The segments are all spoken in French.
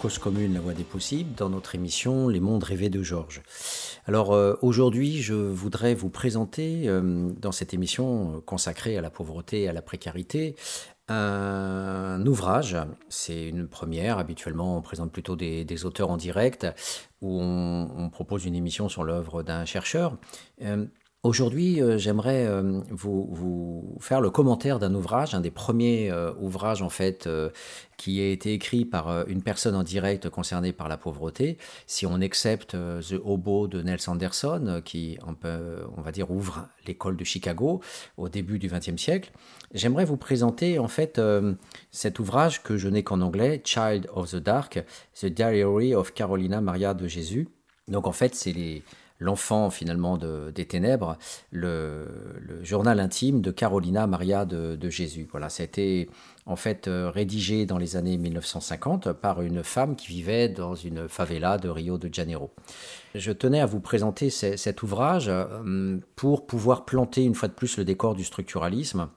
Cause Commune, la voie des possibles, dans notre émission Les mondes rêvés de Georges. Alors euh, aujourd'hui, je voudrais vous présenter, euh, dans cette émission euh, consacrée à la pauvreté et à la précarité, un ouvrage. C'est une première. Habituellement, on présente plutôt des, auteurs en direct, où on, propose une émission sur l'œuvre d'un chercheur. Aujourd'hui, euh, j'aimerais euh, vous, faire le commentaire d'un ouvrage, un des premiers euh, ouvrages en fait qui a été écrit par une personne en direct concernée par la pauvreté. Si on accepte The Hobo de Nels Anderson, qui on va dire ouvre l'école de Chicago au début du XXe siècle, j'aimerais vous présenter en fait cet ouvrage que je n'ai qu'en anglais, Child of the Dark, The Diary of Carolina Maria de Jésus. Donc en fait, c'est les l'enfant finalement des ténèbres, le, journal intime de Carolina Maria de, Jésus. Voilà, ça a été en fait euh, rédigé dans les années 1950 par une femme qui vivait dans une favela de Rio de Janeiro. Je tenais à vous présenter cet ouvrage euh, pour pouvoir planter une fois de plus le décor du structuralisme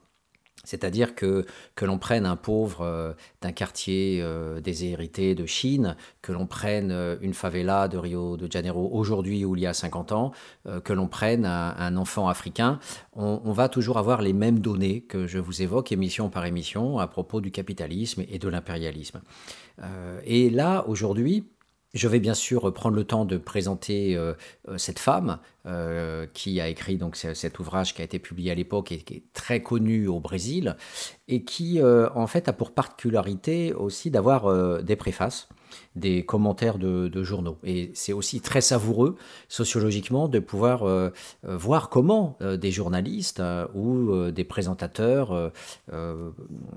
c'est-à-dire que, que l'on prenne un pauvre euh, d'un quartier euh, déshérité de Chine, que l'on prenne euh, une favela de Rio de Janeiro aujourd'hui ou il y a 50 ans, que l'on prenne un, enfant africain, on, on, va toujours avoir les mêmes données que je vous évoque émission par émission à propos du capitalisme et de l'impérialisme. et là, aujourd'hui, je vais bien sûr prendre le temps de présenter euh, euh, cette femme euh, qui a écrit donc cet ouvrage qui a été publié à l'époque et qui est très connu au Brésil et qui en fait a pour particularité aussi d'avoir des préfaces des commentaires de, journaux. Et c'est aussi très savoureux sociologiquement de pouvoir euh, euh, voir comment euh, des journalistes ou des présentateurs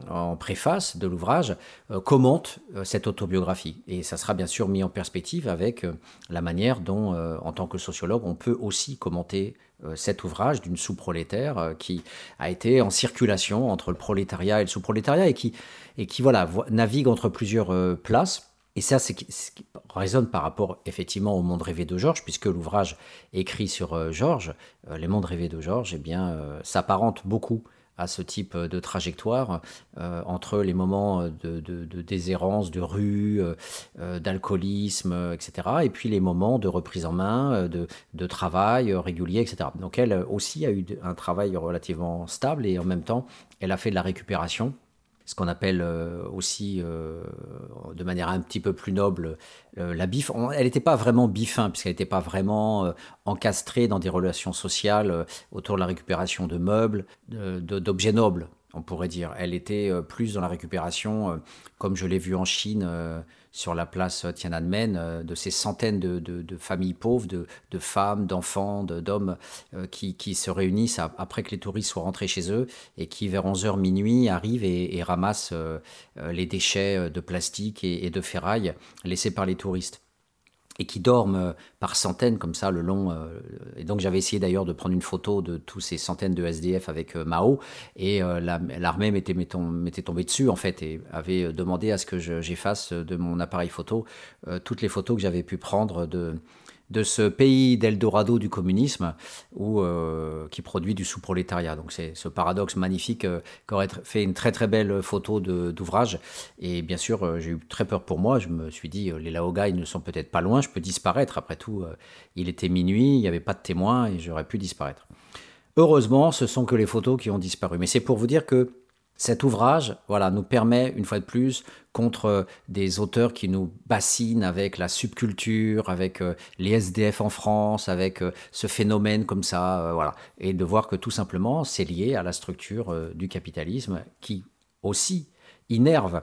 en préface de l'ouvrage commentent cette autobiographie. Et ça sera bien sûr mis en perspective avec la manière dont, en tant que sociologue, on peut aussi commenter cet ouvrage d'une sous-prolétaire qui a été en circulation entre le prolétariat et le sous-prolétariat et qui, et qui voilà, navigue entre plusieurs places et ça, c'est ce qui résonne par rapport effectivement au monde rêvé de Georges, puisque l'ouvrage écrit sur euh, Georges, euh, Les mondes rêvés de Georges, eh bien, euh, s'apparente beaucoup à ce type de trajectoire entre les moments de, de, déshérence, de rue, d'alcoolisme, etc., et puis les moments de reprise en main, de, de travail régulier, etc. Donc elle aussi a eu un travail relativement stable et en même temps, elle a fait de la récupération ce qu'on appelle euh, aussi euh, de manière un petit peu plus noble euh, la bif. elle n'était pas vraiment bifin, puisqu'elle n'était pas vraiment encastrée dans des relations sociales autour de la récupération de meubles, d'objets nobles, on pourrait dire. Elle était plus dans la récupération, comme je l'ai vu en Chine sur la place Tiananmen euh, de ces centaines de, familles pauvres, de, femmes, d'enfants, d'hommes euh, qui, se réunissent après que les touristes soient rentrés chez eux et qui, vers 11h minuit, arrivent et, ramassent euh, les déchets de plastique et de ferraille laissés par les touristes et qui dorment euh, par centaines comme ça le long. Euh, et donc j'avais essayé d'ailleurs de prendre une photo de tous ces centaines de SDF avec euh, Mao, et l'armée m'était tombée dessus en fait et avait demandé à ce que j'efface de mon appareil photo toutes les photos que j'avais pu prendre de de ce pays d'Eldorado du communisme ou euh, qui produit du sous-prolétariat. Donc c'est ce paradoxe magnifique euh, qu'aurait fait une très très belle photo d'ouvrage. Et bien sûr, euh, j'ai eu très peur pour moi. Je me suis dit, les Laogai ne sont peut-être pas loin, je peux disparaître. Après tout, il était minuit, il n'y avait pas de témoins et j'aurais pu disparaître. Heureusement, ce sont que les photos qui ont disparu. Mais c'est pour vous dire que cet ouvrage voilà, nous permet, une fois de plus, contre des auteurs qui nous bassinent avec la subculture, avec euh, les SDF en France, avec euh, ce phénomène comme ça, euh, voilà, et de voir que tout simplement, c'est lié à la structure du capitalisme qui aussi innerve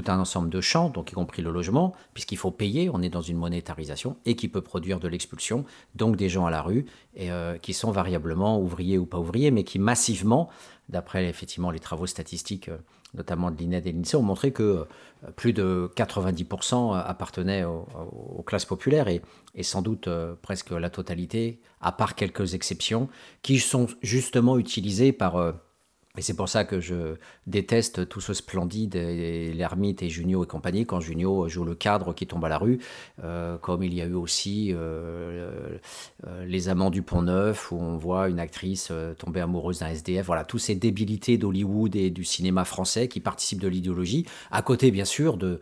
tout un ensemble de champs, donc y compris le logement, puisqu'il faut payer, on est dans une monétarisation, et qui peut produire de l'expulsion, donc des gens à la rue, et, qui sont variablement ouvriers ou pas ouvriers, mais qui massivement d'après effectivement les travaux statistiques, euh, notamment de l'INED et de l'INSEE, ont montré que euh, plus de 90% appartenaient aux, classes populaires et, sans doute euh, presque la totalité, à part quelques exceptions, qui sont justement utilisées par Et c'est pour ça que je déteste tout ce splendide, l'ermite et Junio et compagnie, quand Junio joue le cadre qui tombe à la rue, euh, comme il y a eu aussi euh, euh, Les Amants du Pont Neuf, où on voit une actrice tomber amoureuse d'un SDF. Voilà, toutes ces débilités d'Hollywood et du cinéma français qui participent de l'idéologie, à côté bien sûr de,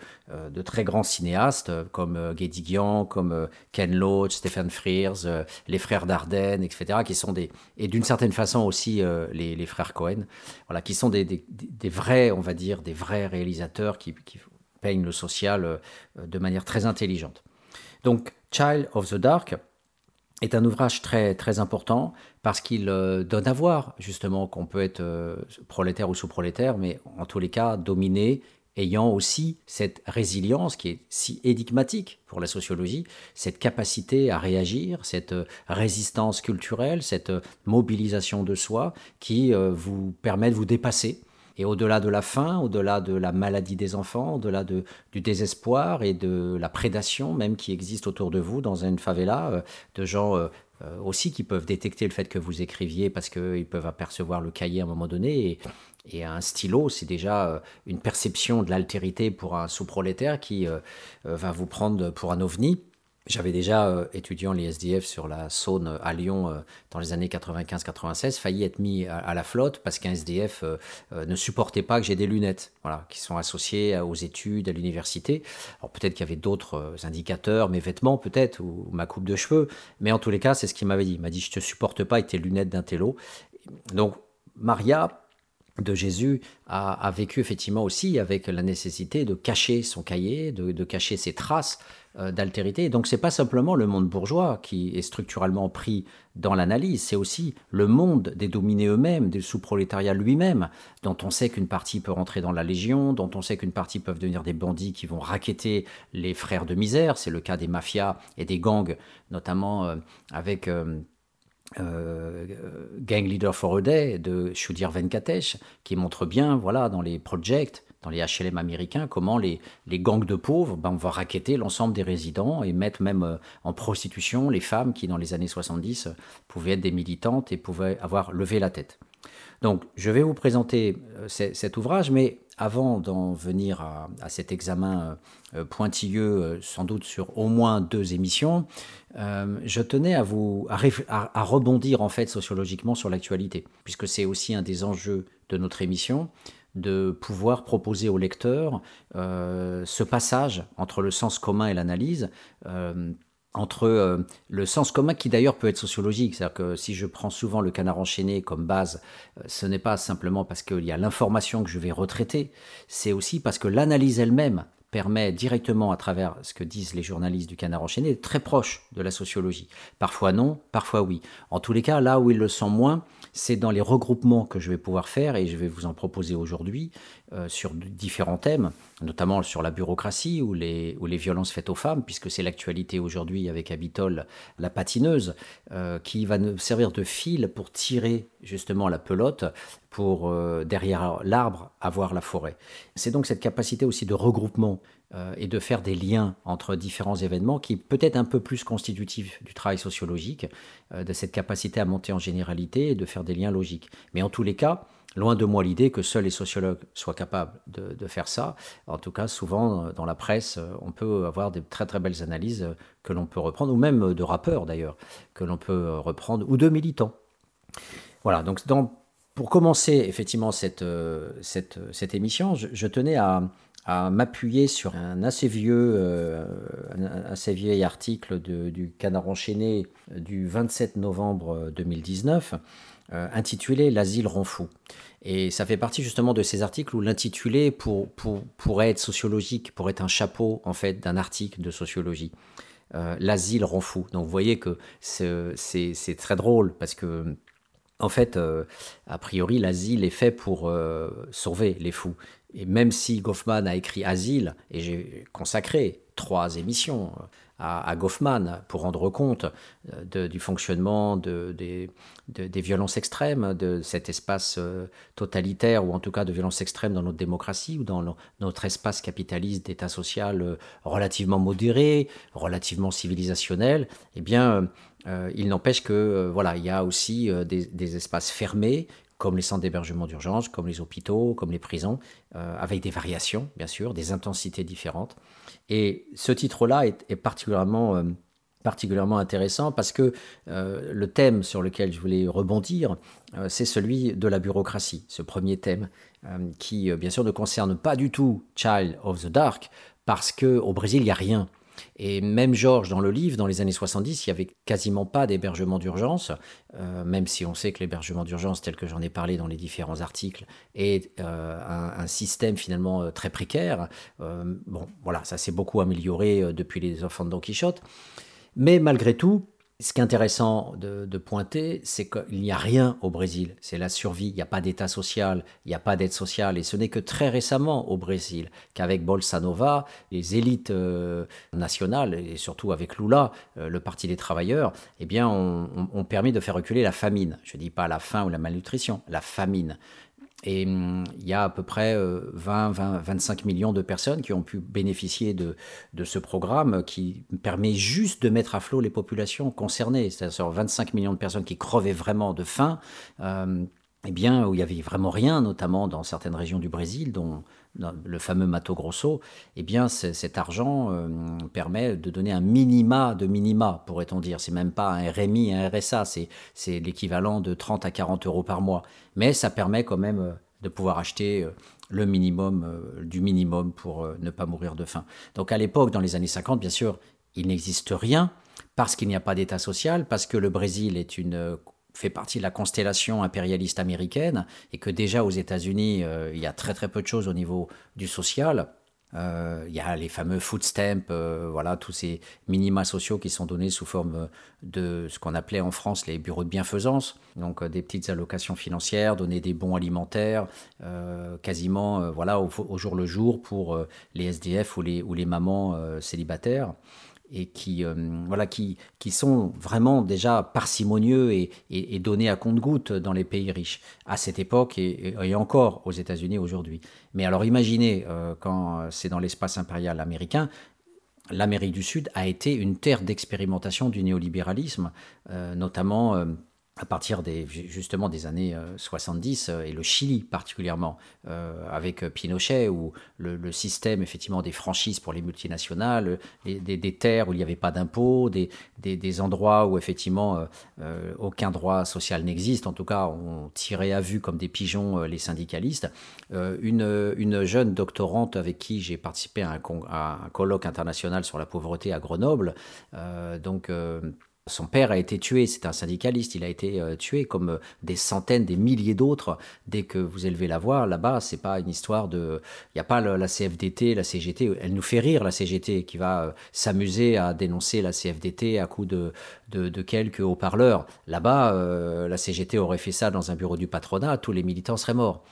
de très grands cinéastes comme Guédiguian, comme Ken Loach, Stephen Frears, les frères Dardenne, etc., qui sont des... et d'une certaine façon aussi les frères Cohen voilà, qui sont des, vrais, on va dire, des vrais réalisateurs qui, peignent le social euh, de manière très intelligente. Donc, Child of the Dark est un ouvrage très, très important parce qu'il euh, donne à voir justement qu'on peut être euh, prolétaire ou sous-prolétaire, mais en tous les cas dominé ayant aussi cette résilience qui est si énigmatique pour la sociologie, cette capacité à réagir, cette euh, résistance culturelle, cette euh, mobilisation de soi qui euh, vous permet de vous dépasser. Et au-delà de la faim, au-delà de la maladie des enfants, au-delà de, du désespoir et de la prédation même qui existe autour de vous dans une favela, de gens aussi qui peuvent détecter le fait que vous écriviez parce qu'ils peuvent apercevoir le cahier à un moment donné et, un stylo, c'est déjà euh, une perception de l'altérité pour un sous-prolétaire qui euh, euh, va vous prendre pour un ovni. J'avais déjà, étudiant les SDF sur la Saône à Lyon dans les années 95-96, failli être mis à, la flotte parce qu'un SDF ne supportait pas que j'ai des lunettes, voilà, qui sont associées aux études, à l'université. Alors peut-être qu'il y avait d'autres indicateurs, mes vêtements peut-être, ou, ma coupe de cheveux, mais en tous les cas, c'est ce qu'il m'avait dit. Il m'a dit, je te supporte pas avec tes lunettes d'un. Donc, Maria, de Jésus a, vécu effectivement aussi avec la nécessité de cacher son cahier, de, cacher ses traces euh, d'altérité. Donc c'est pas simplement le monde bourgeois qui est structurellement pris dans l'analyse, c'est aussi le monde des dominés eux-mêmes, des sous-prolétariat lui-même, dont on sait qu'une partie peut rentrer dans la Légion, dont on sait qu'une partie peuvent devenir des bandits qui vont raqueter les frères de misère. C'est le cas des mafias et des gangs, notamment euh, avec euh, euh, Gang Leader for a Day de Shudir Venkatesh, qui montre bien, voilà, dans les projects, dans les HLM américains, comment les, les gangs de pauvres ben, vont raqueter l'ensemble des résidents et mettre même euh, en prostitution les femmes qui, dans les années 70, pouvaient être des militantes et pouvaient avoir levé la tête. Donc, je vais vous présenter euh, cet ouvrage, mais avant d'en venir à, cet examen pointilleux, sans doute sur au moins deux émissions, je tenais à rebondir en fait sociologiquement sur l'actualité, puisque c'est aussi un des enjeux de notre émission de pouvoir proposer au lecteur ce passage entre le sens commun et l'analyse entre euh, le sens commun qui d'ailleurs peut être sociologique, c'est-à-dire que si je prends souvent le canard enchaîné comme base, euh, ce n'est pas simplement parce qu'il y a l'information que je vais retraiter, c'est aussi parce que l'analyse elle-même permet directement à travers ce que disent les journalistes du canard enchaîné très proche de la sociologie. Parfois non, parfois oui. En tous les cas, là où ils le sont moins, c'est dans les regroupements que je vais pouvoir faire et je vais vous en proposer aujourd'hui sur différents thèmes, notamment sur la bureaucratie ou les, violences faites aux femmes, puisque c'est l'actualité aujourd'hui avec Abitol, la patineuse, euh, qui va nous servir de fil pour tirer justement la pelote pour euh, derrière l'arbre avoir la forêt. C'est donc cette capacité aussi de regroupement euh, et de faire des liens entre différents événements qui peut être un peu plus constitutif du travail sociologique, euh, de cette capacité à monter en généralité et de faire des liens logiques. Mais en tous les cas, loin de moi l'idée que seuls les sociologues soient capables de, faire ça. En tout cas, souvent dans la presse, on peut avoir des très très belles analyses que l'on peut reprendre, ou même de rappeurs d'ailleurs, que l'on peut reprendre, ou de militants. Voilà, donc pour commencer effectivement cette, euh, cette, émission, je, tenais à, m'appuyer sur un assez vieux, euh, un assez article du Canard enchaîné du 27 novembre 2019 euh, intitulé L'asile rend fou. Et ça fait partie justement de ces articles où l'intitulé pour, pour, pourrait être sociologique, pourrait être un chapeau en fait d'un article de sociologie. L'asile rend fou. Donc vous voyez que c'est très drôle parce que en fait, euh, a priori, l'asile est fait pour euh, sauver les fous. Et même si Goffman a écrit Asile, et j'ai consacré trois émissions euh, à, Goffman pour rendre compte du fonctionnement des, violences extrêmes, de cet espace totalitaire, ou en tout cas de violences extrêmes dans notre démocratie, ou dans notre espace capitaliste d'État social relativement modéré, relativement civilisationnel, eh bien, euh, il n'empêche que euh, voilà, il y a aussi euh, des, espaces fermés comme les centres d'hébergement d'urgence, comme les hôpitaux, comme les prisons, avec des variations, bien sûr, des intensités différentes. Et ce titre-là est, particulièrement particulièrement intéressant parce que euh, le thème sur lequel je voulais rebondir, euh, c'est celui de la bureaucratie, ce premier thème, euh, qui bien sûr ne concerne pas du tout Child of the Dark, parce qu'au Brésil, il n'y a rien. Et même Georges, dans le livre, dans les années 70, il n'y avait quasiment pas d'hébergement d'urgence, même si on sait que l'hébergement d'urgence, tel que j'en ai parlé dans les différents articles, est un, un, système finalement très précaire. bon, voilà, ça s'est beaucoup amélioré depuis les enfants de Don Quichotte. Mais malgré tout, ce qui est intéressant de, pointer, c'est qu'il n'y a rien au Brésil. C'est la survie. Il n'y a pas d'État social, il n'y a pas d'aide sociale. Et ce n'est que très récemment au Brésil qu'avec Bolsa Nova, les élites euh, nationales, et surtout avec Lula, euh, le Parti des travailleurs, eh bien, ont, permis de faire reculer la famine. Je ne dis pas la faim ou la malnutrition, la famine. Et hum, il y a à peu près 20, 20, 25 millions de personnes qui ont pu bénéficier de, ce programme qui permet juste de mettre à flot les populations concernées. C'est-à-dire 25 millions de personnes qui crevaient vraiment de faim. Euh, eh bien, où il y avait vraiment rien, notamment dans certaines régions du Brésil, dont le fameux Mato Grosso, eh bien, cet argent euh, permet de donner un minima de minima, pourrait-on dire. C'est même pas un RMI, un RSA, c'est l'équivalent de 30 à 40 euros par mois. Mais ça permet quand même euh, de pouvoir acheter euh, le minimum du minimum pour ne pas mourir de faim. Donc à l'époque, dans les années 50, bien sûr, il n'existe rien parce qu'il n'y a pas d'État social, parce que le Brésil est une fait partie de la constellation impérialiste américaine et que déjà aux États-Unis, euh, il y a très très peu de choses au niveau du social. Euh, il y a les fameux food stamps, euh, voilà, tous ces minima sociaux qui sont donnés sous forme de ce qu'on appelait en France les bureaux de bienfaisance, donc des petites allocations financières, donner des bons alimentaires, quasiment voilà, au, jour le jour pour les SDF ou les, ou les mamans célibataires et qui, euh, voilà, qui, qui sont vraiment déjà parcimonieux et, et, donnés à compte-goutte dans les pays riches à cette époque et, et encore aux États-Unis aujourd'hui. Mais alors imaginez, euh, quand c'est dans l'espace impérial américain, l'Amérique du Sud a été une terre d'expérimentation du néolibéralisme, euh, notamment à partir des, justement des années 70 euh, euh, et le Chili particulièrement euh, avec Pinochet où le, système effectivement des franchises pour les multinationales, des, terres où il n'y avait pas d'impôts, des, des, endroits où effectivement aucun droit social n'existe, en tout cas on tirait à vue comme des pigeons les syndicalistes. une, une jeune doctorante avec qui j'ai participé à un, à un, colloque international sur la pauvreté à Grenoble, donc son père a été tué, c'est un syndicaliste, il a été euh, tué comme euh, des centaines, des milliers d'autres. Dès que vous élevez la voix, là-bas, c'est pas une histoire de. Il n'y a pas la CFDT, la CGT. Elle nous fait rire, la CGT, qui va euh, s'amuser à dénoncer la CFDT à coup de, de, quelques haut-parleurs. Là-bas, la CGT aurait fait ça dans un bureau du patronat, tous les militants seraient morts.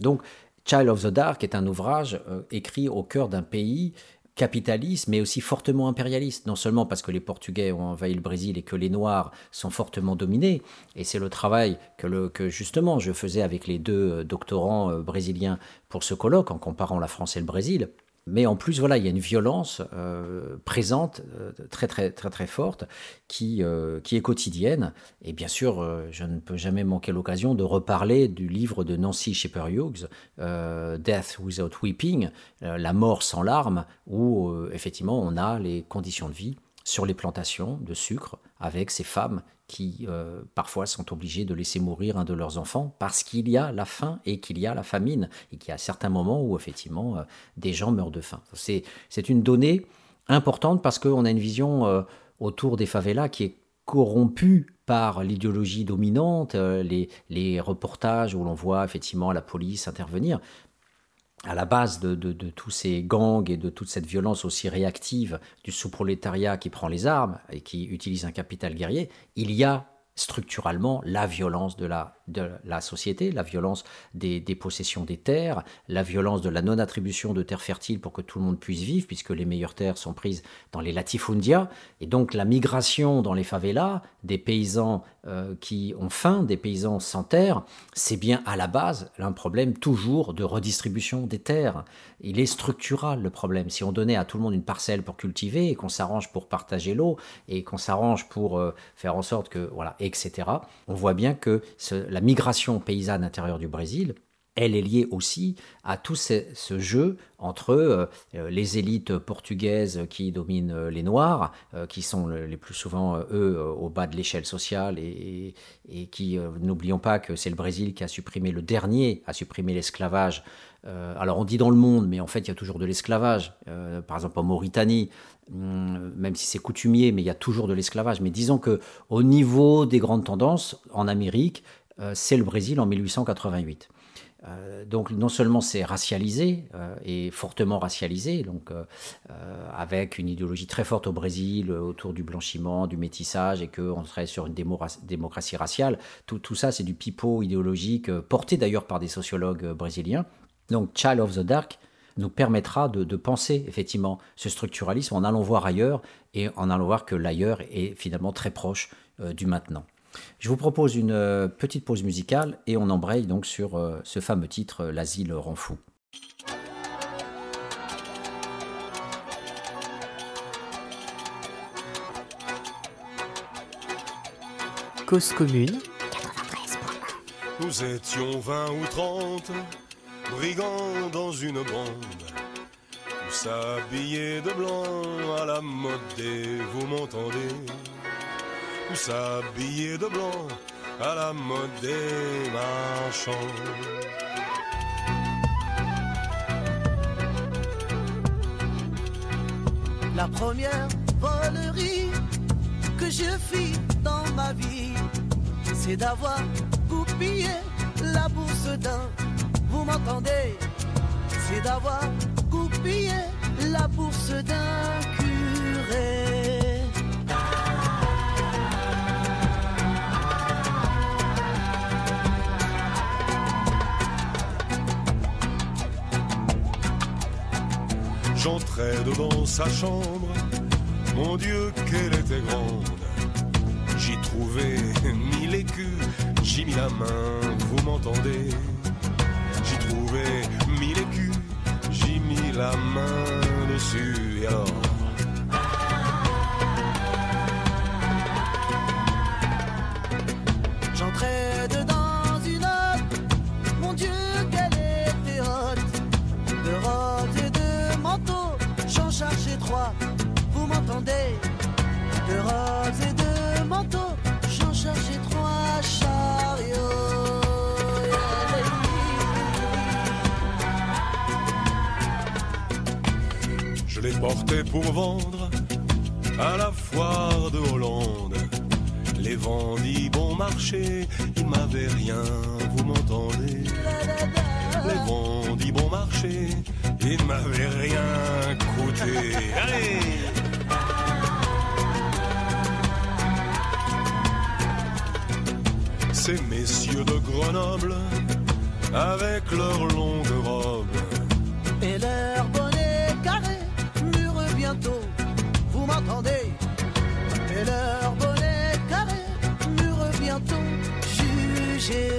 donc, Child of the Dark est un ouvrage écrit au cœur d'un pays capitaliste, mais aussi fortement impérialiste, non seulement parce que les Portugais ont envahi le Brésil et que les Noirs sont fortement dominés, et c'est le travail que, que justement je faisais avec les deux euh, doctorants euh, brésiliens pour ce colloque en comparant la France et le Brésil, mais en plus, voilà, il y a une violence euh, présente, euh, très très très très forte, qui, euh, qui est quotidienne. Et bien sûr, je ne peux jamais manquer l'occasion de reparler du livre de Nancy Shepherd Hughes, Death Without Weeping, La mort sans larmes, où effectivement on a les conditions de vie sur les plantations de sucre avec ces femmes qui euh, parfois sont obligés de laisser mourir un de leurs enfants parce qu'il y a la faim et qu'il y a la famine et qu'il y a certains moments où effectivement euh, des gens meurent de faim. C'est, une donnée importante parce qu'on a une vision euh, autour des favelas qui est corrompue par l'idéologie dominante, les, les reportages où l'on voit effectivement la police intervenir, à la base de, tous ces gangs et de toute cette violence aussi réactive du sous-prolétariat qui prend les armes et qui utilise un capital guerrier, il y a structurellement la violence de la, de la société, la violence des, des, possessions des terres, la violence de la non-attribution de terres fertiles pour que tout le monde puisse vivre, puisque les meilleures terres sont prises dans les latifundia, et donc la migration dans les favelas des paysans euh, qui ont faim, des paysans sans terre, c'est bien à la base un problème toujours de redistribution des terres. Il est structural le problème. Si on donnait à tout le monde une parcelle pour cultiver et qu'on s'arrange pour partager l'eau et qu'on s'arrange pour euh, faire en sorte que voilà etc. On voit bien que la la migration paysanne intérieure du Brésil, elle est liée aussi à tout ce, jeu entre euh, les élites portugaises qui dominent euh, les Noirs, euh, qui sont les plus souvent, eux, au bas de l'échelle sociale, et, qui, n'oublions pas que c'est le Brésil qui a supprimé le dernier, a supprimé l'esclavage. alors on dit dans le monde, mais en fait il y a toujours de l'esclavage. par exemple en Mauritanie, hum, même si c'est coutumier, mais il y a toujours de l'esclavage. Mais disons que au niveau des grandes tendances, en Amérique, c'est le Brésil en 1888. Euh, donc non seulement c'est racialisé euh, et fortement racialisé, donc euh, avec une idéologie très forte au Brésil autour du blanchiment, du métissage et qu'on serait sur une démocratie raciale. Tout, ça c'est du pipeau idéologique porté d'ailleurs par des sociologues brésiliens. Donc Child of the Dark nous permettra de, penser effectivement ce structuralisme en allant voir ailleurs et en allant voir que l'ailleurs est finalement très proche du maintenant. Je vous propose une euh, petite pause musicale et on embraye donc sur euh, ce fameux titre euh, L'asile rend fou. Cause commune. Nous étions vingt ou trente brigands dans une bande. Tous habillés de blanc à la mode des vous m'entendez s'habiller de blanc à la mode des marchands. La première volerie que je fis dans ma vie, c'est d'avoir goupillé la bourse d'un. Vous m'entendez? C'est d'avoir goupillé la bourse d'un J'entrais dans sa chambre, mon Dieu qu'elle était grande. J'y trouvais mille écus, j'y mis la main, vous m'entendez. J'y trouvais mille écus, j'y mis la main dessus, porté pour vendre à la foire de Hollande. Les vendis bon marché, il m'avait rien, vous m'entendez? Les vendis bon marché, il m'avait rien coûté. Allez Ces messieurs de Grenoble, avec leurs longues robes. Et leur vous m'entendez? Et leur bonnet carré mûre bientôt jugé.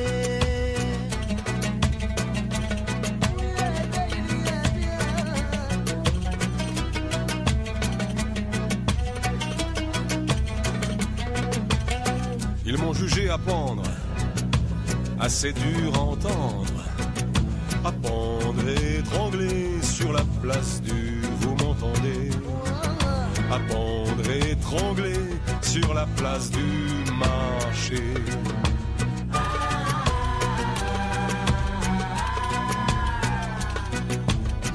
Ils m'ont jugé à pendre, assez dur à entendre, à pendre et étrangler sur la place du vous m'entendez à pendre et étrangler sur la place du marché.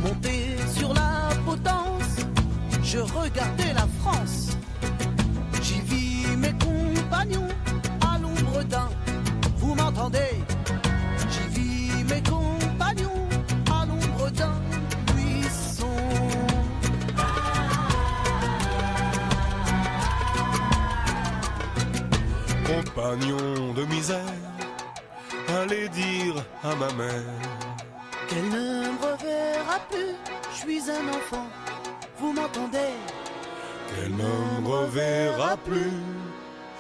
Monté sur la potence, je regardais compagnon de misère, allez dire à ma mère qu'elle ne me reverra plus, je suis un enfant, vous m'entendez? Qu'elle ne me reverra plus,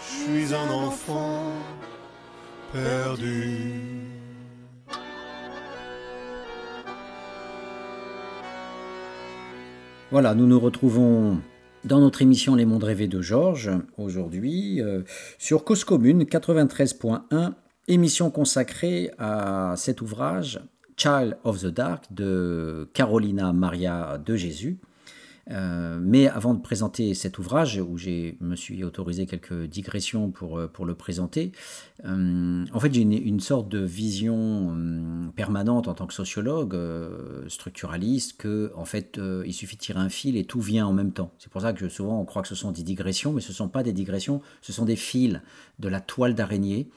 je suis un enfant perdu. Voilà, nous nous retrouvons dans notre émission Les Mondes rêvés de Georges, aujourd'hui, euh, sur Cause Commune 93.1 Émission consacrée à cet ouvrage Child of the Dark de Carolina Maria de Jésus. Euh, mais avant de présenter cet ouvrage, où je me suis autorisé quelques digressions pour, euh, pour le présenter, euh, en fait j'ai une, sorte de vision permanente en tant que sociologue, structuraliste, que en fait il suffit de tirer un fil et tout vient en même temps. C'est pour ça que souvent on croit que ce sont des digressions, mais ce ne sont pas des digressions, ce sont des fils de la toile d'araignée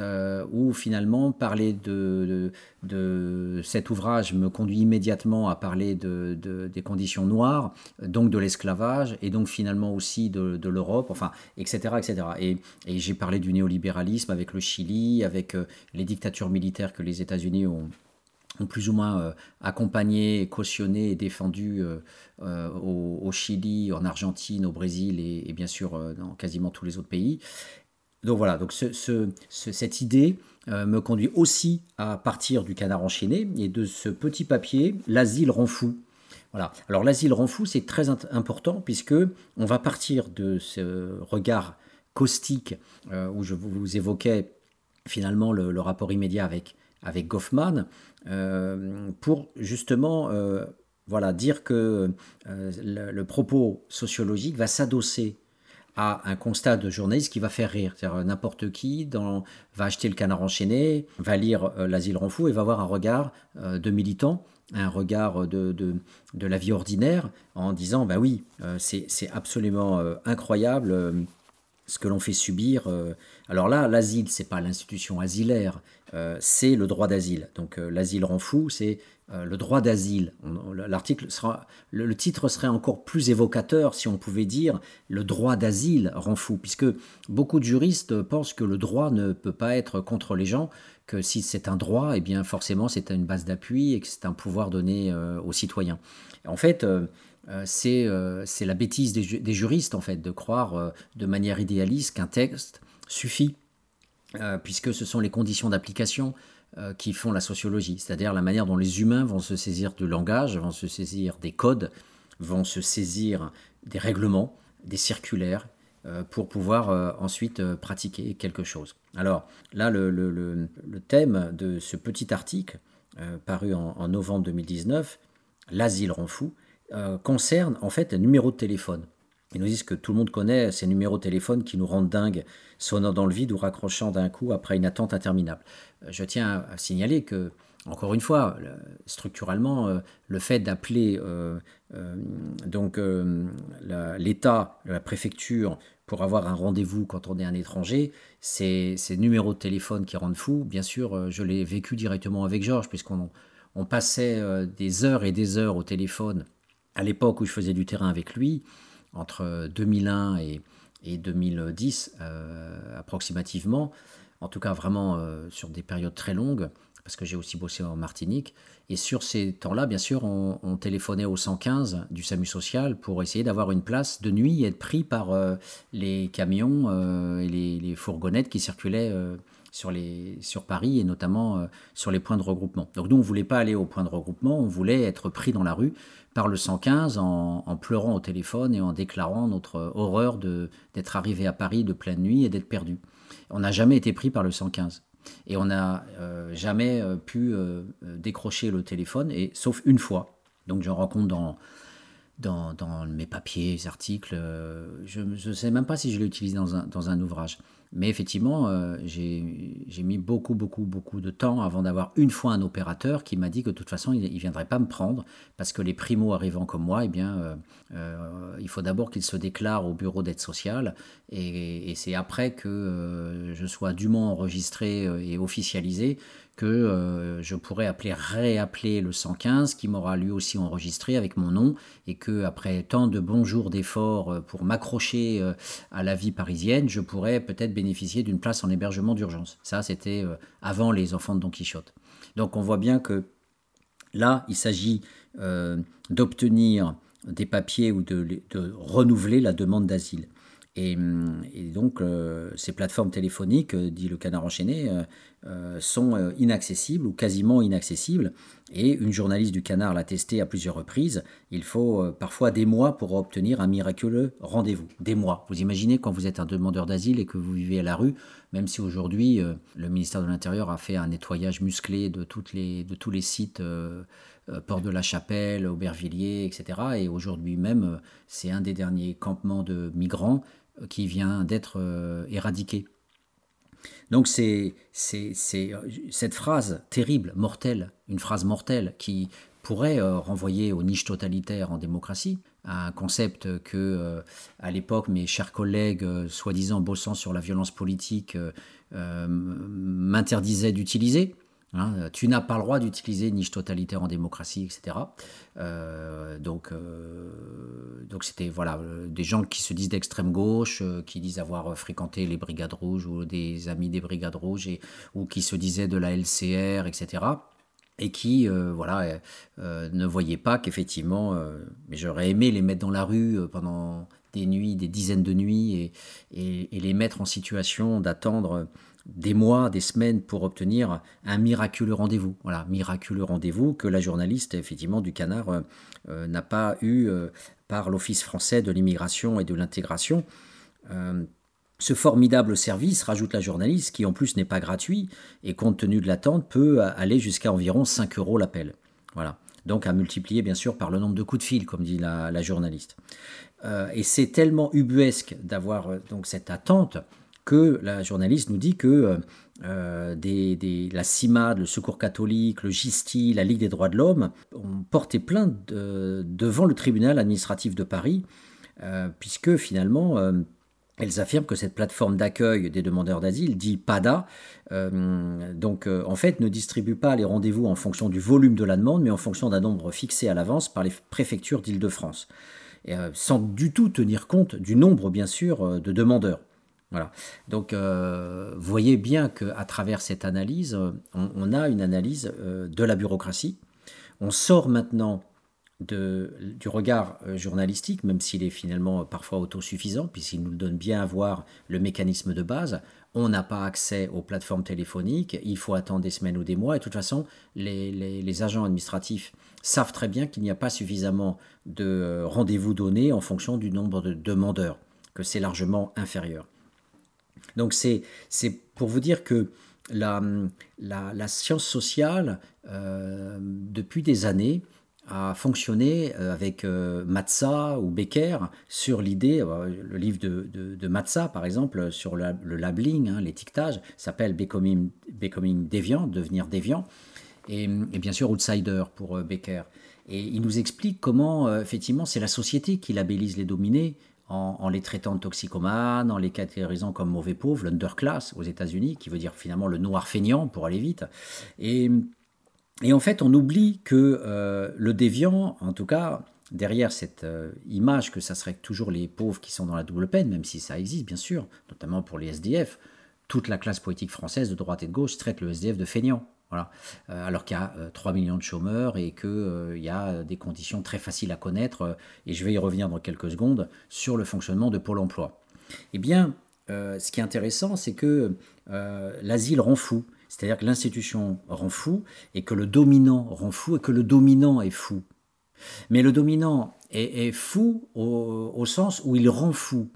euh, où finalement parler de, de, cet ouvrage me conduit immédiatement à parler de, des conditions noires, donc de l'esclavage, et donc finalement aussi de, l'Europe, enfin, etc. etc. Et, j'ai parlé du néolibéralisme avec le Chili, avec euh, les dictatures militaires que les États-Unis ont, plus ou moins euh, accompagné, cautionné et défendu au, Chili, en Argentine, au Brésil et, et bien sûr dans quasiment tous les autres pays. Donc voilà, donc cette idée euh, me conduit aussi à partir du canard enchaîné et de ce petit papier, l'asile rend fou. Voilà. Alors l'asile rend fou, c'est très important puisque on va partir de ce regard caustique euh, où je vous évoquais finalement le, rapport immédiat avec, avec Goffman euh, pour justement voilà, dire que le, propos sociologique va s'adosser à un constat de journaliste qui va faire rire. C'est-à-dire euh, n'importe qui dans, va acheter le canard enchaîné, va lire euh, L'asile rend fou et va avoir un regard euh, de militant, un regard de, de, de, la vie ordinaire en disant, bah oui, c'est absolument incroyable ce que l'on fait subir. alors là, l'asile, c'est pas l'institution asilaire, c'est le droit d'asile. Donc l'asile rend fou, c'est euh, le droit d'asile. L'article sera, le, titre serait encore plus évocateur si on pouvait dire le droit d'asile rend fou, puisque beaucoup de juristes pensent que le droit ne peut pas être contre les gens, que si c'est un droit, eh bien forcément c'est une base d'appui et que c'est un pouvoir donné euh, aux citoyens. En fait, euh, c'est la bêtise des, juristes en fait de croire de manière idéaliste qu'un texte suffit, puisque ce sont les conditions d'application euh, qui font la sociologie, c'est-à-dire la manière dont les humains vont se saisir du langage, vont se saisir des codes, vont se saisir des règlements, des circulaires, euh, pour pouvoir euh, ensuite pratiquer quelque chose. Alors là, le, thème de ce petit article, paru en, en, novembre 2019, L'asile rend fou, concerne en fait un numéro de téléphone. Ils nous disent que tout le monde connaît ces numéros de téléphone qui nous rendent dingues, sonnant dans le vide ou raccrochant d'un coup après une attente interminable. Euh, je tiens à signaler que, encore une fois, structurellement, euh, le fait d'appeler euh, donc l'État, la préfecture, pour avoir un rendez-vous quand on est un étranger, c'est ces numéros de téléphone qui rendent fou. Bien sûr, je l'ai vécu directement avec Georges, puisqu'on on passait des heures et des heures au téléphone à l'époque où je faisais du terrain avec lui entre 2001 et, 2010 euh, approximativement, en tout cas vraiment euh, sur des périodes très longues, parce que j'ai aussi bossé en Martinique. Et sur ces temps-là, bien sûr, on, téléphonait au 115 du SAMU social pour essayer d'avoir une place de nuit et être pris par euh, les camions et les, fourgonnettes qui circulaient sur, Paris et notamment sur les points de regroupement. Donc nous, on ne voulait pas aller au point de regroupement, on voulait être pris dans la rue par le 115 en, pleurant au téléphone et en déclarant notre horreur d'être arrivé à Paris de pleine nuit et d'être perdu. On n'a jamais été pris par le 115. Et on n'a euh, jamais euh, pu euh, décrocher le téléphone, et, sauf une fois. Donc je rencontre dans, dans, dans mes papiers, articles. je ne sais même pas si je l'ai utilisé dans un, dans un ouvrage. Mais effectivement, euh, j'ai mis beaucoup, beaucoup, beaucoup de temps avant d'avoir une fois un opérateur qui m'a dit que de toute façon, il ne viendrait pas me prendre parce que les primo arrivants comme moi, eh bien, euh, euh, il faut d'abord qu'ils se déclarent au bureau d'aide sociale et, et c'est après que je sois dûment enregistré et officialisé que euh, je pourrais appeler, réappeler le 115 qui m'aura lui aussi enregistré avec mon nom et que après tant de bons jours d'efforts euh, pour m'accrocher euh, à la vie parisienne, je pourrais peut-être bénéficier d'une place en hébergement d'urgence. Ça, c'était avant les enfants de Don Quichotte. Donc on voit bien que là, il s'agit d'obtenir des papiers ou de, de renouveler la demande d'asile. Et, donc, euh, ces plateformes téléphoniques, euh, dit le canard enchaîné, euh, sont inaccessibles ou quasiment inaccessibles. Et une journaliste du Canard l'a testé à plusieurs reprises. Il faut parfois des mois pour obtenir un miraculeux rendez-vous. Des mois. Vous imaginez quand vous êtes un demandeur d'asile et que vous vivez à la rue, même si aujourd'hui le ministère de l'Intérieur a fait un nettoyage musclé de, toutes les, de tous les sites, Port de la Chapelle, Aubervilliers, etc. Et aujourd'hui même, c'est un des derniers campements de migrants qui vient d'être éradiqué. Donc c'est cette phrase terrible, mortelle, une phrase mortelle qui pourrait euh, renvoyer aux niches totalitaires en démocratie, un concept que, euh, à l'époque, mes chers collègues, euh, soi-disant bossant sur la violence politique, m'interdisaient d'utiliser. Hein, tu n'as pas le droit d'utiliser niche totalitaire en démocratie, etc. Euh, donc, euh, donc c'était voilà des gens qui se disent d'extrême gauche, euh, qui disent avoir fréquenté les brigades rouges ou des amis des brigades rouges ou qui se disaient de la LCR, etc. Et qui voilà ne voyaient pas qu'effectivement, mais j'aurais aimé les mettre dans la rue pendant des nuits, des dizaines de nuits et, et les mettre en situation d'attendre des mois, des semaines pour obtenir un miraculeux rendez-vous. Voilà, miraculeux rendez-vous que la journaliste, effectivement, du Canard euh, euh, n'a pas eu euh, par l'Office français de l'immigration et de l'intégration. ce formidable service, rajoute la journaliste, qui en plus n'est pas gratuit, et compte tenu de l'attente, peut aller jusqu'à environ 5 euros l'appel. Voilà. Donc à multiplier bien sûr par le nombre de coups de fil, comme dit la, journaliste. et c'est tellement ubuesque d'avoir donc cette attente que la journaliste nous dit que euh, euh, la CIMAD, le Secours catholique, le GISTI, la Ligue des droits de l'homme ont porté plainte devant le tribunal administratif de Paris, euh, puisque finalement elles affirment que cette plateforme d'accueil des demandeurs d'asile, dit PADA, donc en fait ne distribue pas les rendez-vous en fonction du volume de la demande, mais en fonction d'un nombre fixé à l'avance par les préfectures d'Île-de-France, sans du tout tenir compte du nombre bien sûr de demandeurs. Voilà. Donc, euh, voyez bien qu'à travers cette analyse, on, a une analyse euh, de la bureaucratie. On sort maintenant du regard euh, journalistique, même s'il est finalement parfois autosuffisant, puisqu'il nous donne bien à voir le mécanisme de base. On n'a pas accès aux plateformes téléphoniques, il faut attendre des semaines ou des mois, et de toute façon, les, les agents administratifs savent très bien qu'il n'y a pas suffisamment de rendez-vous donnés en fonction du nombre de demandeurs, que c'est largement inférieur. Donc c'est pour vous dire que la, la, science sociale, euh, depuis des années, a fonctionné euh, avec euh, Matza ou Becker sur l'idée, le livre de, de, Matza par exemple, sur le labeling, hein, l'étiquetage, s'appelle Becoming, Becoming Deviant, devenir déviant, et, et, bien sûr Outsider pour Becker. Et il nous explique comment, effectivement, c'est la société qui labellise les dominés, en, les traitant de toxicomanes, en les catégorisant comme mauvais pauvres, l'underclass aux États-Unis, qui veut dire finalement le noir feignant pour aller vite. Et, en fait, on oublie que euh, le déviant, en tout cas, derrière cette euh, image que ça serait toujours les pauvres qui sont dans la double peine, même si ça existe bien sûr, notamment pour les SDF, toute la classe politique française de droite et de gauche traite le SDF de feignant. Euh, alors qu'il y a 3 euh, millions de chômeurs et qu'il euh, y a des conditions très faciles à connaître, et je vais y revenir dans quelques secondes, sur le fonctionnement de Pôle emploi. Eh bien, ce qui est intéressant, c'est que l'asile rend fou. C'est-à-dire que l'institution rend fou et que le dominant rend fou et que le dominant est fou. Mais le dominant est, fou au, sens où il rend fou.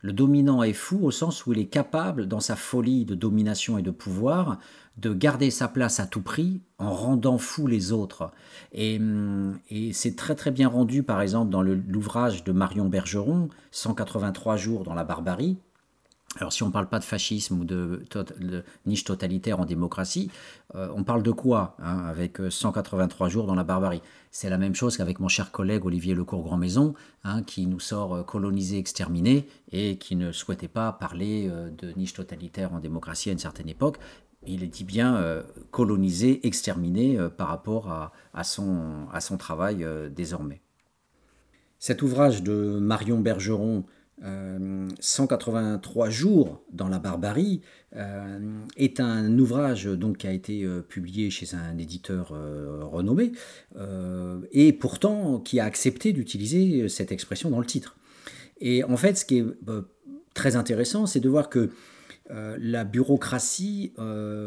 Le dominant est fou au sens où il est capable, dans sa folie de domination et de pouvoir, de garder sa place à tout prix en rendant fou les autres. Et, c'est très très bien rendu par exemple dans l'ouvrage de Marion Bergeron, 183 jours dans la barbarie. Alors si on ne parle pas de fascisme ou de, niche totalitaire en démocratie, euh, on parle de quoi hein, avec 183 jours dans la barbarie? C'est la même chose qu'avec mon cher collègue Olivier Lecourt-Grand-Maison, hein, qui nous sort euh, colonisé, exterminé, et qui ne souhaitait pas parler euh, de niche totalitaire en démocratie à une certaine époque, il dit bien euh, colonisé, exterminé euh, par rapport à, son, à, son, travail euh, désormais. Cet ouvrage de Marion Bergeron, 183 jours dans la barbarie, est un ouvrage donc, qui a été publié chez un éditeur renommé et pourtant qui a accepté d'utiliser cette expression dans le titre. Et en fait, ce qui est très intéressant, c'est de voir que euh, la bureaucratie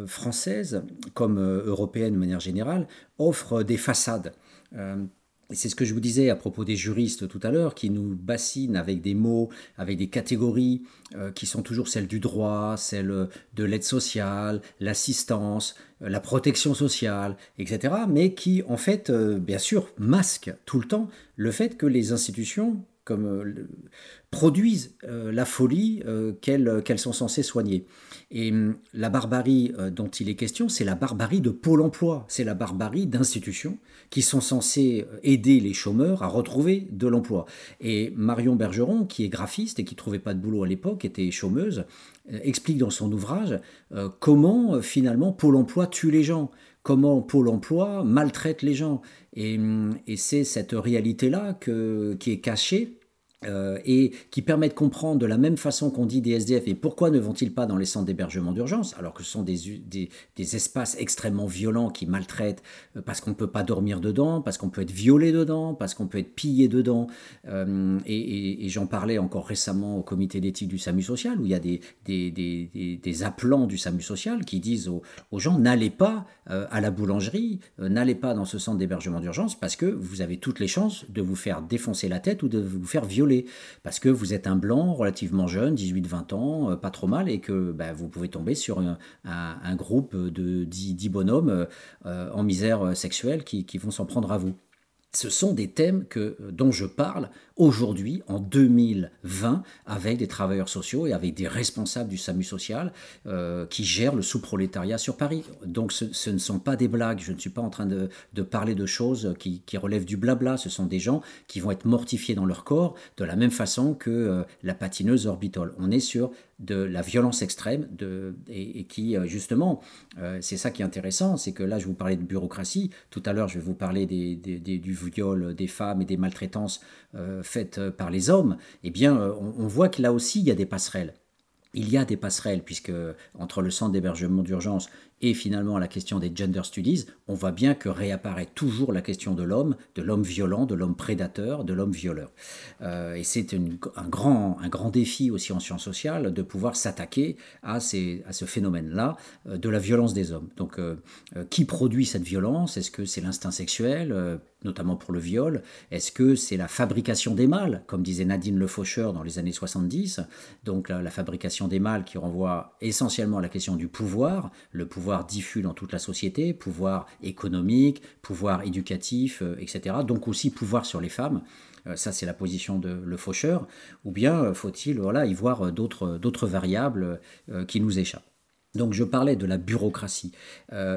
française, comme européenne de manière générale, offre des façades. C'est ce que je vous disais à propos des juristes tout à l'heure, qui nous bassinent avec des mots, avec des catégories qui sont toujours celles du droit, celles de l'aide sociale, l'assistance, la protection sociale, etc. Mais qui, en fait, bien sûr, masquent tout le temps le fait que les institutions euh, produisent euh, la folie euh, qu'elles sont censées soigner. Et hum, la barbarie dont il est question, c'est la barbarie de Pôle Emploi, c'est la barbarie d'institutions qui sont censées aider les chômeurs à retrouver de l'emploi. Et Marion Bergeron, qui est graphiste et qui trouvait pas de boulot à l'époque, était chômeuse, explique dans son ouvrage comment finalement Pôle Emploi tue les gens comment Pôle emploi maltraite les gens. Et, et c'est cette réalité-là qui est cachée euh, et qui permet de comprendre de la même façon qu'on dit des SDF et pourquoi ne vont-ils pas dans les centres d'hébergement d'urgence alors que ce sont des, des, espaces extrêmement violents qui maltraitent euh, parce qu'on ne peut pas dormir dedans, parce qu'on peut être violé dedans, parce qu'on peut être pillé dedans. Euh, et, j'en parlais encore récemment au comité d'éthique du SAMU social où il y a des, des, appelants du SAMU social qui disent aux, aux gens n'allez pas à la boulangerie, n'allez pas dans ce centre d'hébergement d'urgence parce que vous avez toutes les chances de vous faire défoncer la tête ou de vous faire violer parce que vous êtes un blanc relativement jeune, 18-20 ans, euh, pas trop mal, et que bah, vous pouvez tomber sur un, groupe de 10, bonhommes euh, en misère sexuelle qui vont s'en prendre à vous. Ce sont des thèmes que, dont je parle aujourd'hui, en 2020, avec des travailleurs sociaux et avec des responsables du SAMU social euh, qui gèrent le sous-prolétariat sur Paris. Donc ce, ne sont pas des blagues, je ne suis pas en train de, parler de choses qui, relèvent du blabla, ce sont des gens qui vont être mortifiés dans leur corps de la même façon que euh, la patineuse orbitole. On est sur de la violence extrême et, qui, euh, justement, c'est ça qui est intéressant, c'est que là, je vous parlais de bureaucratie, tout à l'heure, je vais vous parler du viol des femmes et des maltraitances faites par les hommes, eh bien, on voit que là aussi, il y a des passerelles il y a des passerelles, puisque entre le centre d'hébergement d'urgence et finalement la question des gender studies, on voit bien que réapparaît toujours la question de l'homme, de l'homme violent, de l'homme prédateur, de l'homme violeur. Euh, et c'est un, grand, un grand défi aussi en sciences sociales de pouvoir s'attaquer à, ces, à ce phénomène-là euh, de la violence des hommes. Donc, euh, qui produit cette violence? Est-ce que c'est l'instinct sexuel? Notamment pour le viol Est-ce que c'est la fabrication des mâles, comme disait Nadine Le Faucheur dans les années 70 Donc la, fabrication des mâles qui renvoie essentiellement à la question du pouvoir, le pouvoir pouvoir diffus dans toute la société, pouvoir économique, pouvoir éducatif, euh, etc. Donc aussi pouvoir sur les femmes. Euh, ça, c'est la position de le faucheur. Ou bien euh, faut-il voilà, y voir d'autres variables qui nous échappent. Donc je parlais de la bureaucratie.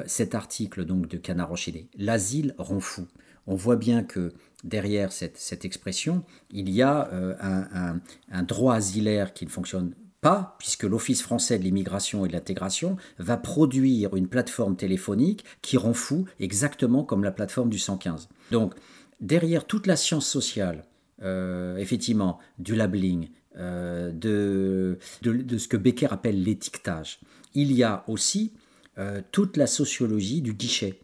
cet article donc de Canard enchaîné, l'asile rend fou. On voit bien que derrière cette, expression, il y a un, un, droit asilaire qui ne fonctionne pas, puisque l'Office français de l'immigration et de l'intégration va produire une plateforme téléphonique qui rend fou, exactement comme la plateforme du 115. Donc, derrière toute la science sociale, euh, effectivement, du labeling, euh, de, ce que Becker appelle l'étiquetage, il y a aussi euh, toute la sociologie du guichet.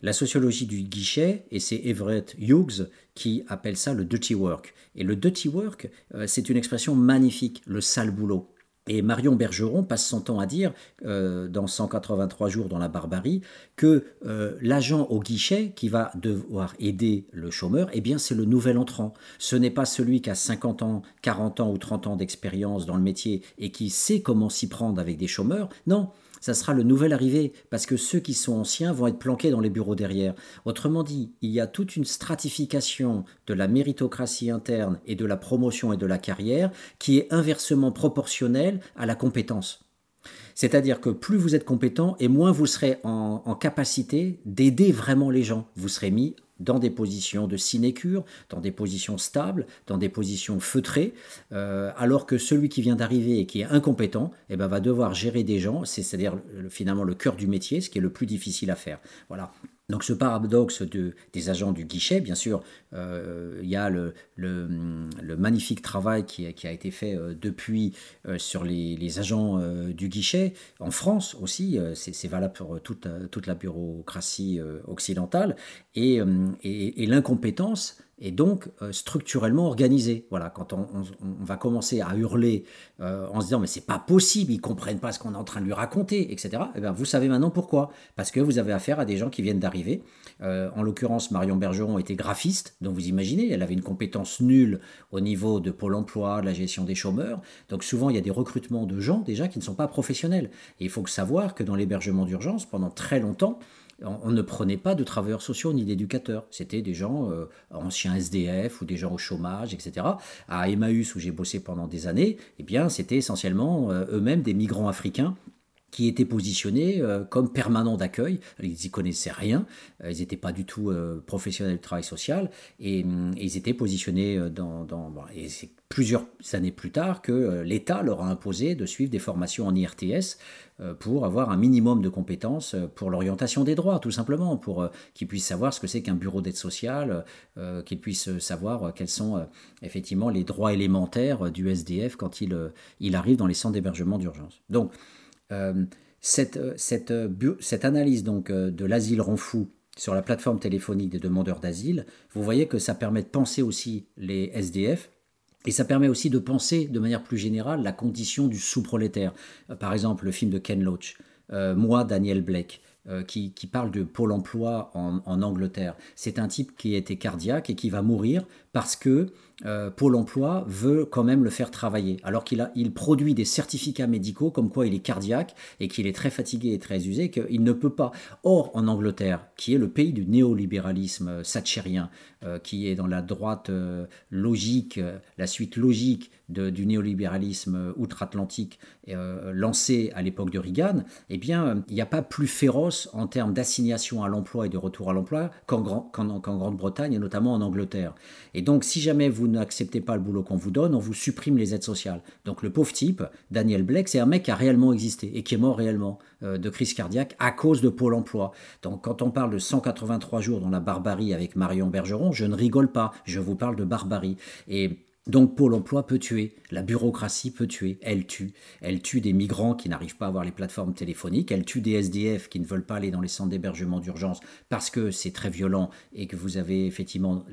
La sociologie du guichet, et c'est Everett Hughes qui appelle ça le dirty work. Et le dirty work, euh, c'est une expression magnifique, le sale boulot. Et Marion Bergeron passe son temps à dire, euh, dans 183 jours dans la barbarie, que euh, l'agent au guichet qui va devoir aider le chômeur, eh bien c'est le nouvel entrant. Ce n'est pas celui qui a 50 ans, 40 ans ou 30 ans d'expérience dans le métier et qui sait comment s'y prendre avec des chômeurs. Non, ça sera le nouvel arrivé, parce que ceux qui sont anciens vont être planqués dans les bureaux derrière. Autrement dit, il y a toute une stratification de la méritocratie interne et de la promotion et de la carrière qui est inversement proportionnelle à la compétence. C'est-à-dire que plus vous êtes compétent et moins vous serez en, capacité d'aider vraiment les gens. Vous serez mis dans des positions de sinécure, dans des positions stables, dans des positions feutrées, euh, alors que celui qui vient d'arriver et qui est incompétent eh ben, va devoir gérer des gens, c'est-à-dire finalement le cœur du métier, ce qui est le plus difficile à faire. Voilà. Donc ce paradoxe de, des agents du guichet, bien sûr, euh, il y a le, magnifique travail qui, a été fait euh, depuis euh, sur les, agents du guichet, en France aussi, c'est valable pour toute, la bureaucratie occidentale, et l'incompétence et donc euh, structurellement organisé. Voilà, quand on, va commencer à hurler euh, en se disant mais c'est pas possible, ils comprennent pas ce qu'on est en train de lui raconter, etc. Eh bien, vous savez maintenant pourquoi Parce que vous avez affaire à des gens qui viennent d'arriver. Euh, en l'occurrence, Marion Bergeron était graphiste, donc vous imaginez, elle avait une compétence nulle au niveau de Pôle Emploi, de la gestion des chômeurs. Donc souvent, il y a des recrutements de gens déjà qui ne sont pas professionnels. Et il faut savoir que dans l'hébergement d'urgence, pendant très longtemps, on, ne prenait pas de travailleurs sociaux ni d'éducateurs. C'était des gens euh, anciens SDF ou des gens au chômage, etc. À Emmaüs, où j'ai bossé pendant des années, eh bien, c'était essentiellement euh, eux-mêmes des migrants africains qui étaient positionnés euh, comme permanents d'accueil. Ils n'y connaissaient rien, ils n'étaient pas du tout professionnels du travail social, et, hum, ils étaient positionnés dans... et c'est plusieurs années plus tard que l'État leur a imposé de suivre des formations en IRTS euh, pour avoir un minimum de compétences euh, pour l'orientation des droits, tout simplement, pour euh, qu'ils puissent savoir ce que c'est qu'un bureau d'aide sociale, qu'ils puissent savoir quels sont effectivement les droits élémentaires du SDF quand il, il arrive dans les centres d'hébergement d'urgence. Donc, cette, cette, cette, analyse donc, de l'asile rend fou sur la plateforme téléphonique des demandeurs d'asile, vous voyez que ça permet de penser aussi les SDF et ça permet aussi de penser de manière plus générale la condition du sous-prolétaire. Euh, par exemple, le film de Ken Loach, euh, Moi, Daniel Blake, euh, qui, parle de Pôle emploi en, Angleterre. C'est un type qui était cardiaque et qui va mourir parce que euh, Pôle emploi veut quand même le faire travailler, alors qu'il produit des certificats médicaux comme quoi il est cardiaque et qu'il est très fatigué et très usé, qu'il ne peut pas. Or, en Angleterre, qui est le pays du néolibéralisme thatchérien, euh, qui est dans la droite euh, logique, la suite logique du néolibéralisme outre-Atlantique lancé à l'époque de Reagan, eh bien, il n'y a pas plus féroce en termes d'assignation à l'emploi et de retour à l'emploi qu'en, qu'en Grande-Bretagne et notamment en Angleterre. Et donc, si jamais vous n'acceptez pas le boulot qu'on vous donne, on vous supprime les aides sociales. Donc, le pauvre type, Daniel Blake, c'est un mec qui a réellement existé et qui est mort réellement euh, de crise cardiaque à cause de Pôle emploi. Donc, quand on parle de 183 jours dans la barbarie avec Marion Bergeron, je ne rigole pas, je vous parle de barbarie. Et donc Pôle emploi peut tuer, la bureaucratie peut tuer, elle tue. Elle tue des migrants qui n'arrivent pas à avoir les plateformes téléphoniques, elle tue des SDF qui ne veulent pas aller dans les centres d'hébergement d'urgence parce que c'est très violent et que vous avez effectivement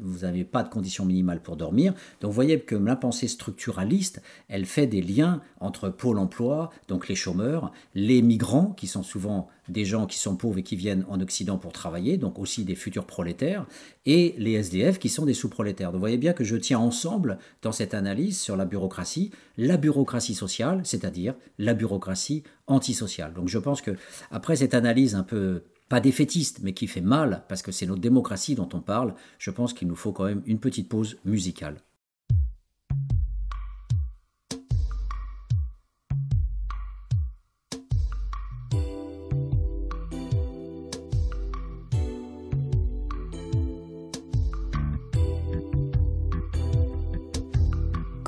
vous n'avez pas de conditions minimales pour dormir. Donc vous voyez que la pensée structuraliste, elle fait des liens entre Pôle emploi, donc les chômeurs, les migrants qui sont souvent des gens qui sont pauvres et qui viennent en Occident pour travailler, donc aussi des futurs prolétaires, et les SDF qui sont des sous-prolétaires. Donc vous voyez bien que je tiens ensemble dans cette analyse sur la bureaucratie, la bureaucratie sociale, c'est-à-dire la bureaucratie antisociale. Donc je pense que après cette analyse un peu pas défaitiste, mais qui fait mal, parce que c'est notre démocratie dont on parle, je pense qu'il nous faut quand même une petite pause musicale.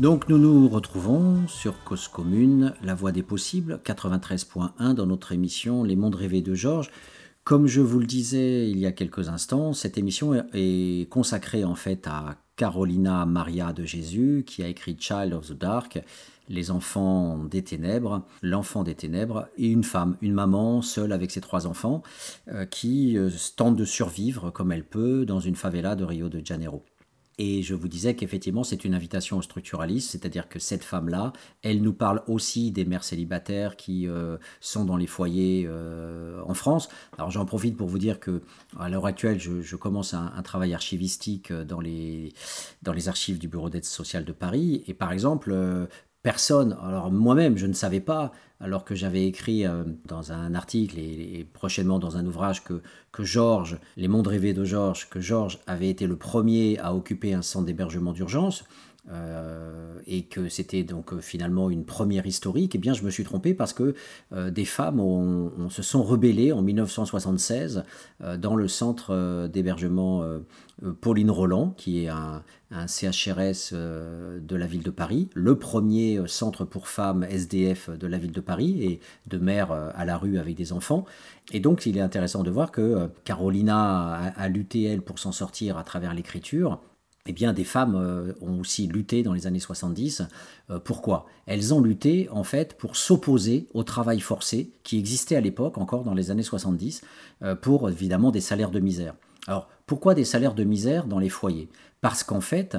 Donc nous nous retrouvons sur Cause Commune, La Voix des Possibles, 93.1 dans notre émission Les Mondes Rêvés de Georges. Comme je vous le disais il y a quelques instants, cette émission est consacrée en fait à Carolina Maria de Jésus qui a écrit Child of the Dark, Les enfants des ténèbres, l'enfant des ténèbres, et une femme, une maman seule avec ses trois enfants euh, qui euh, tente de survivre comme elle peut dans une favela de Rio de Janeiro. Et je vous disais qu'effectivement, c'est une invitation au structuralisme, c'est-à-dire que cette femme-là, elle nous parle aussi des mères célibataires qui euh, sont dans les foyers euh, en France. Alors j'en profite pour vous dire que à l'heure actuelle, je, commence un, travail archivistique dans les, dans les archives du Bureau d'aide sociale de Paris. Et par exemple, euh, personne, alors moi-même, je ne savais pas, alors que j'avais écrit euh, dans un article et, prochainement dans un ouvrage que, que Georges, Les mondes rêvés de Georges, que Georges avait été le premier à occuper un centre d'hébergement d'urgence. Euh, et que c'était donc euh, finalement une première historique, eh bien je me suis trompé parce que euh, des femmes ont, se sont rebellées en 1976 euh, dans le centre d'hébergement Pauline Roland, qui est un, un CHRS de la ville de Paris, le premier centre pour femmes SDF de la ville de Paris et de mères à la rue avec des enfants. Et donc il est intéressant de voir que Carolina a, a lutté, elle, pour s'en sortir à travers l'écriture eh bien, des femmes euh, ont aussi lutté dans les années 70. Euh, pourquoi? Elles ont lutté, en fait, pour s'opposer au travail forcé qui existait à l'époque, encore dans les années 70, euh, pour évidemment des salaires de misère. Alors, pourquoi des salaires de misère dans les foyers? Parce qu'en fait,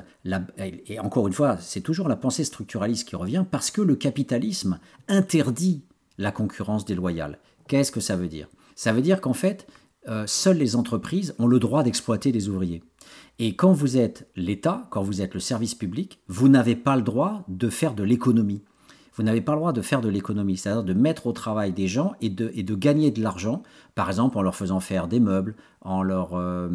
et encore une fois, c'est toujours la pensée structuraliste qui revient, parce que le capitalisme interdit la concurrence déloyale. Qu'est-ce que ça veut dire? Ça veut dire qu'en fait, seules les entreprises ont le droit d'exploiter des ouvriers. Et quand vous êtes l'État, quand vous êtes le service public, vous n'avez pas le droit de faire de l'économie. Vous n'avez pas le droit de faire de l'économie, c'est-à-dire de mettre au travail des gens et de, gagner de l'argent, par exemple en leur faisant faire des meubles, en leur, euh,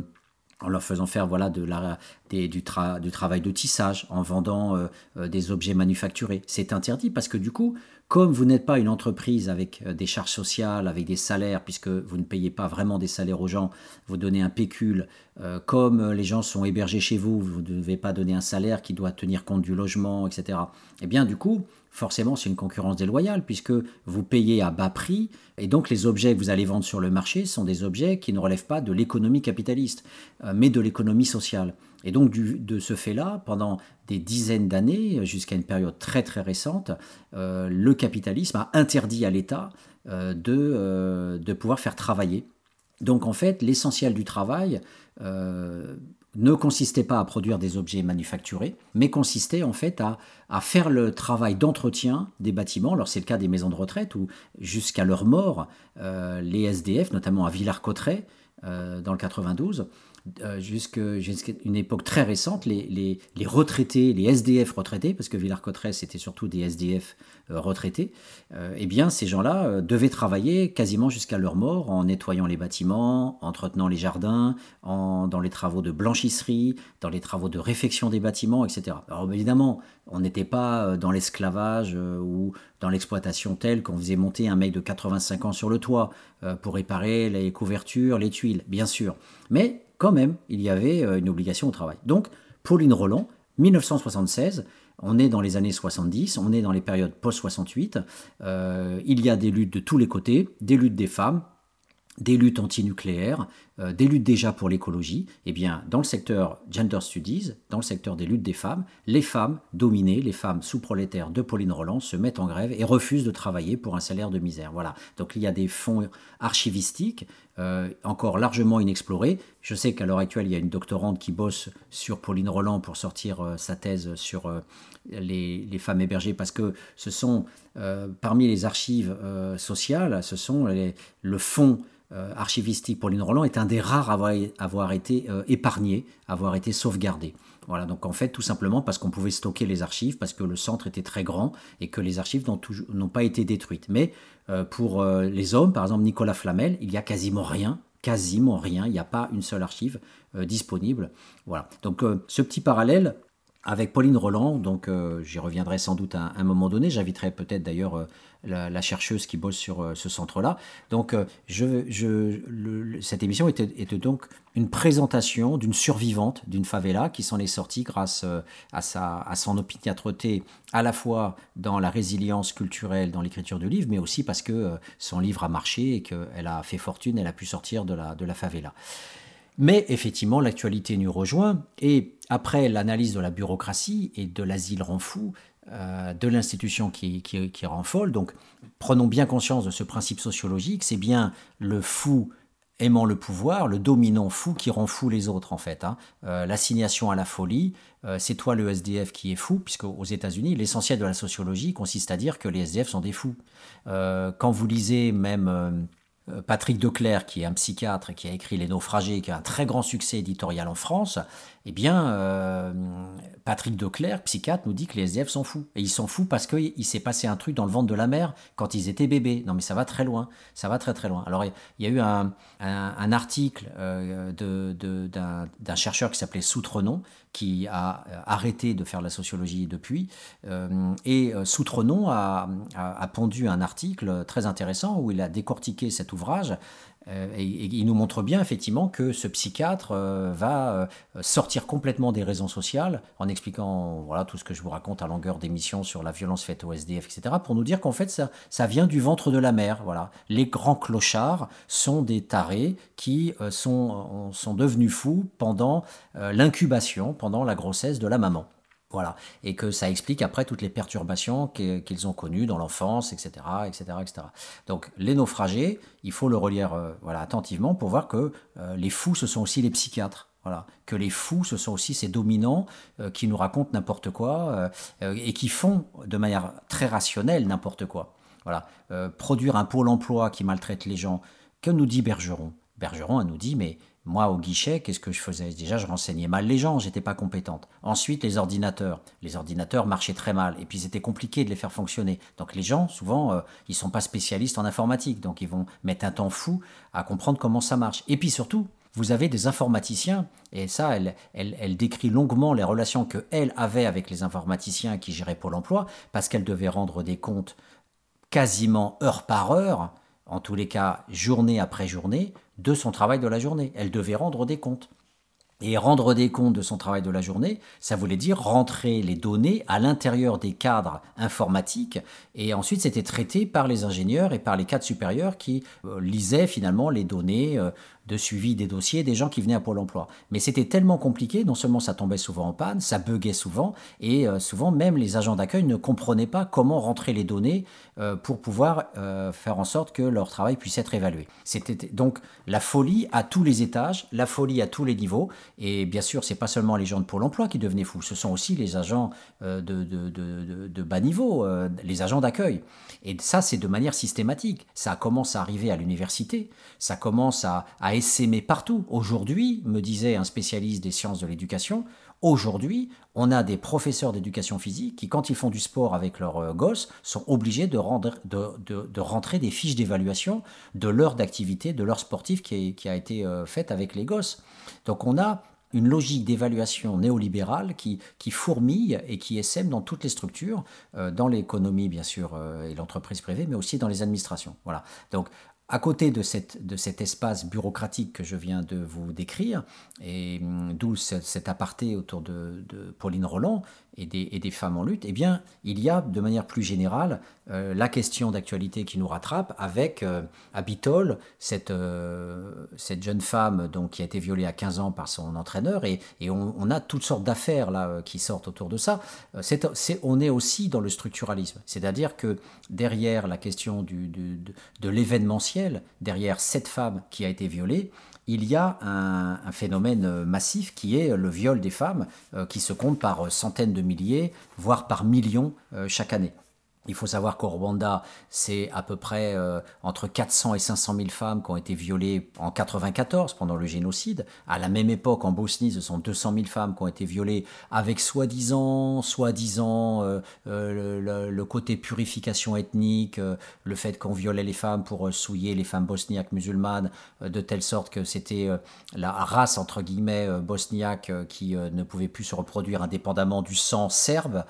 faisant faire voilà, de la, du, tra, du, travail de tissage, en vendant euh, des objets manufacturés. C'est interdit parce que du coup, comme vous n'êtes pas une entreprise avec des charges sociales, avec des salaires, puisque vous ne payez pas vraiment des salaires aux gens, vous donnez un pécule, euh, comme les gens sont hébergés chez vous, vous ne devez pas donner un salaire qui doit tenir compte du logement, etc. Eh bien, du coup, forcément, c'est une concurrence déloyale, puisque vous payez à bas prix, et donc les objets que vous allez vendre sur le marché sont des objets qui ne relèvent pas de l'économie capitaliste, euh, mais de l'économie sociale. Et donc, de ce fait-là, pendant des dizaines d'années, jusqu'à une période très très récente, euh, le capitalisme a interdit à l'État euh, de, euh, de pouvoir faire travailler. Donc, en fait, l'essentiel du travail ne consistait pas à produire des objets manufacturés, mais consistait en fait à, faire le travail d'entretien des bâtiments. Alors c'est le cas des maisons de retraite où jusqu'à leur mort, les SDF, notamment à Villars-Cotterêts, dans le 92, euh, jusqu'à une époque très récente, les, les- les retraités, les SDF retraités, parce que Villars-Cotterêts, c'était surtout des SDF euh, retraités, euh, eh bien, ces gens-là devaient travailler quasiment jusqu'à leur mort en nettoyant les bâtiments, entretenant les jardins, en- dans les travaux de blanchisserie, dans les travaux de réfection des bâtiments, etc. Alors évidemment, on n'était pas dans l'esclavage ou dans l'exploitation telle qu'on faisait monter un mec de 85 ans sur le toit pour réparer les couvertures, les tuiles, bien sûr. Mais quand même, il y avait euh, une obligation au travail. Donc, Pauline Roland, 1976, on est dans les années 70, on est dans les périodes post-68, euh, il y a des luttes de tous les côtés, des luttes des femmes, des luttes antinucléaires, euh, des luttes déjà pour l'écologie, eh bien, dans le secteur Gender Studies, dans le secteur des luttes des femmes, les femmes dominées, les femmes sous-prolétaires de Pauline Roland se mettent en grève et refusent de travailler pour un salaire de misère. Voilà. Donc il y a des fonds archivistiques euh, encore largement inexplorés. Je sais qu'à l'heure actuelle, il y a une doctorante qui bosse sur Pauline Roland pour sortir euh, sa thèse sur euh, les, femmes hébergées parce que ce sont, parmi les archives sociales, ce sont le fonds archivistique Pauline Roland est un des rares à avoir, été épargné, avoir été sauvegardé. Voilà, donc en fait, tout simplement parce qu'on pouvait stocker les archives, parce que le centre était très grand et que les archives n'ont pas été détruites. Mais pour euh, les hommes, par exemple Nicolas Flamel, il y a quasiment rien, quasiment rien, il n'y a pas une seule archive euh, disponible. Voilà, donc euh, ce petit parallèle avec Pauline Roland, donc euh, j'y reviendrai sans doute à un moment donné. J'inviterai peut-être d'ailleurs euh, la, chercheuse qui bosse sur euh, ce centre-là. Donc, euh, cette émission était, donc une présentation d'une survivante d'une favela qui s'en est sortie grâce euh, à, sa, à son opiniâtreté, à la fois dans la résilience culturelle, dans l'écriture du livre, mais aussi parce que son livre a marché et qu'elle a fait fortune, elle a pu sortir de la, de la favela. Mais effectivement, l'actualité nous rejoint et après l'analyse de la bureaucratie et de l'asile rend fou, de l'institution qui, rend folle, donc prenons bien conscience de ce principe sociologique, c'est bien le fou aimant le pouvoir, le dominant fou qui rend fou les autres en fait. hein. Euh, L'assignation à la folie, euh, c'est toi le SDF qui est fou, puisque aux États-Unis, l'essentiel de la sociologie consiste à dire que les SDF sont des fous. Euh, quand vous lisez même euh, euh, Patrick Declerc, qui est un psychiatre et qui a écrit Les Naufragés, qui a un très grand succès éditorial en France, eh bien, euh, Patrick Declerc, psychiatre, nous dit que les SDF sont fous. Et ils sont fous parce qu'il s'est passé un truc dans le ventre de la mère quand ils étaient bébés. Non, mais ça va très loin. Ça va très très loin. Alors, il y a eu un, article euh, d'un chercheur qui s'appelait Soutrenon, qui a euh, arrêté de faire la sociologie depuis. Euh, et Soutrenon a- a pondu un article très intéressant où il a décortiqué cet ouvrage. Euh, et, il nous montre bien effectivement que ce psychiatre euh, va euh, sortir complètement des raisons sociales en expliquant voilà tout ce que je vous raconte à longueur d'émission sur la violence faite au SDF, etc. pour nous dire qu'en fait ça, ça vient du ventre de la mère. Voilà, les grands clochards sont des tarés qui sont, sont devenus fous pendant l'incubation, pendant la grossesse de la maman. Voilà, et que ça explique après toutes les perturbations qu'ils ont connues dans l'enfance, etc., etc., etc. Donc les naufragés, il faut le relire euh, voilà, attentivement pour voir que euh, les fous, ce sont aussi les psychiatres. Voilà, que les fous, ce sont aussi ces dominants euh, qui nous racontent n'importe quoi et qui font de manière très rationnelle n'importe quoi. Voilà, produire un pôle emploi qui maltraite les gens. Que nous dit Bergeron? Bergeron, nous dit, mais moi, au guichet, qu'est-ce que je faisais? Déjà, je renseignais mal les gens, j'étais pas compétente. Ensuite, les ordinateurs. Les ordinateurs marchaient très mal, et puis c'était compliqué de les faire fonctionner. Donc les gens, souvent, euh, ils sont pas spécialistes en informatique, donc ils vont mettre un temps fou à comprendre comment ça marche. Et puis surtout, vous avez des informaticiens, et ça, elle, elle, elle décrit longuement les relations qu'elle avait avec les informaticiens qui géraient Pôle emploi, parce qu'elle devait rendre des comptes quasiment heure par heure, en tous les cas journée après journée, de son travail de la journée. Elle devait rendre des comptes. Et rendre des comptes de son travail de la journée, ça voulait dire rentrer les données à l'intérieur des cadres informatiques. Et ensuite, c'était traité par les ingénieurs et par les cadres supérieurs qui euh, lisaient finalement les données euh, de suivi des dossiers des gens qui venaient à Pôle emploi. Mais c'était tellement compliqué, non seulement ça tombait souvent en panne, ça buguait souvent, et euh, souvent même les agents d'accueil ne comprenaient pas comment rentrer les données euh, pour pouvoir euh, faire en sorte que leur travail puisse être évalué. C'était donc la folie à tous les étages, la folie à tous les niveaux, et bien sûr, c'est pas seulement les gens de Pôle emploi qui devenaient fous, ce sont aussi les agents de, de- de- bas niveau, les agents d'accueil. Et ça, c'est de manière systématique. Ça commence à arriver à l'université, ça commence à, à essaimer partout. Aujourd'hui, me disait un spécialiste des sciences de l'éducation, aujourd'hui, on a des professeurs d'éducation physique qui, quand ils font du sport avec leurs euh, gosses, sont obligés de, rendre, de, rentrer des fiches d'évaluation de l'heure d'activité, de l'heure sportive qui, a été euh, faite avec les gosses. Donc on a une logique d'évaluation néolibérale qui, fourmille et qui essaime dans toutes les structures, euh, dans l'économie bien sûr et l'entreprise privée, mais aussi dans les administrations. Voilà. Donc à côté de, cet espace bureaucratique que je viens de vous décrire, et hum, d'où ce- cet aparté autour de, de Pauline Roland et des, femmes en lutte, eh bien, il y a de manière plus générale euh, la question d'actualité qui nous rattrape avec euh, euh, cette jeune femme donc, qui a été violée à 15 ans par son entraîneur, et, on, a toutes sortes d'affaires là euh, qui sortent autour de ça. On est aussi dans le structuralisme, c'est-à-dire que derrière la question de, de l'événementiel, derrière cette femme qui a été violée, il y a un, phénomène euh, massif qui est le viol des femmes, euh, qui se compte par euh, centaines de milliers, voire par millions euh, chaque année. Il faut savoir qu'au Rwanda, c'est à peu près euh, entre 400 et 500 000 femmes qui ont été violées en 94 pendant le génocide. À la même époque, en Bosnie, ce sont 200 000 femmes qui ont été violées avec soi-disant, soi-disant euh, euh, le, le- côté purification ethnique, le fait qu'on violait les femmes pour souiller les femmes bosniaques musulmanes, de telle sorte que c'était la race entre guillemets bosniaque qui ne pouvait plus se reproduire indépendamment du sang serbe.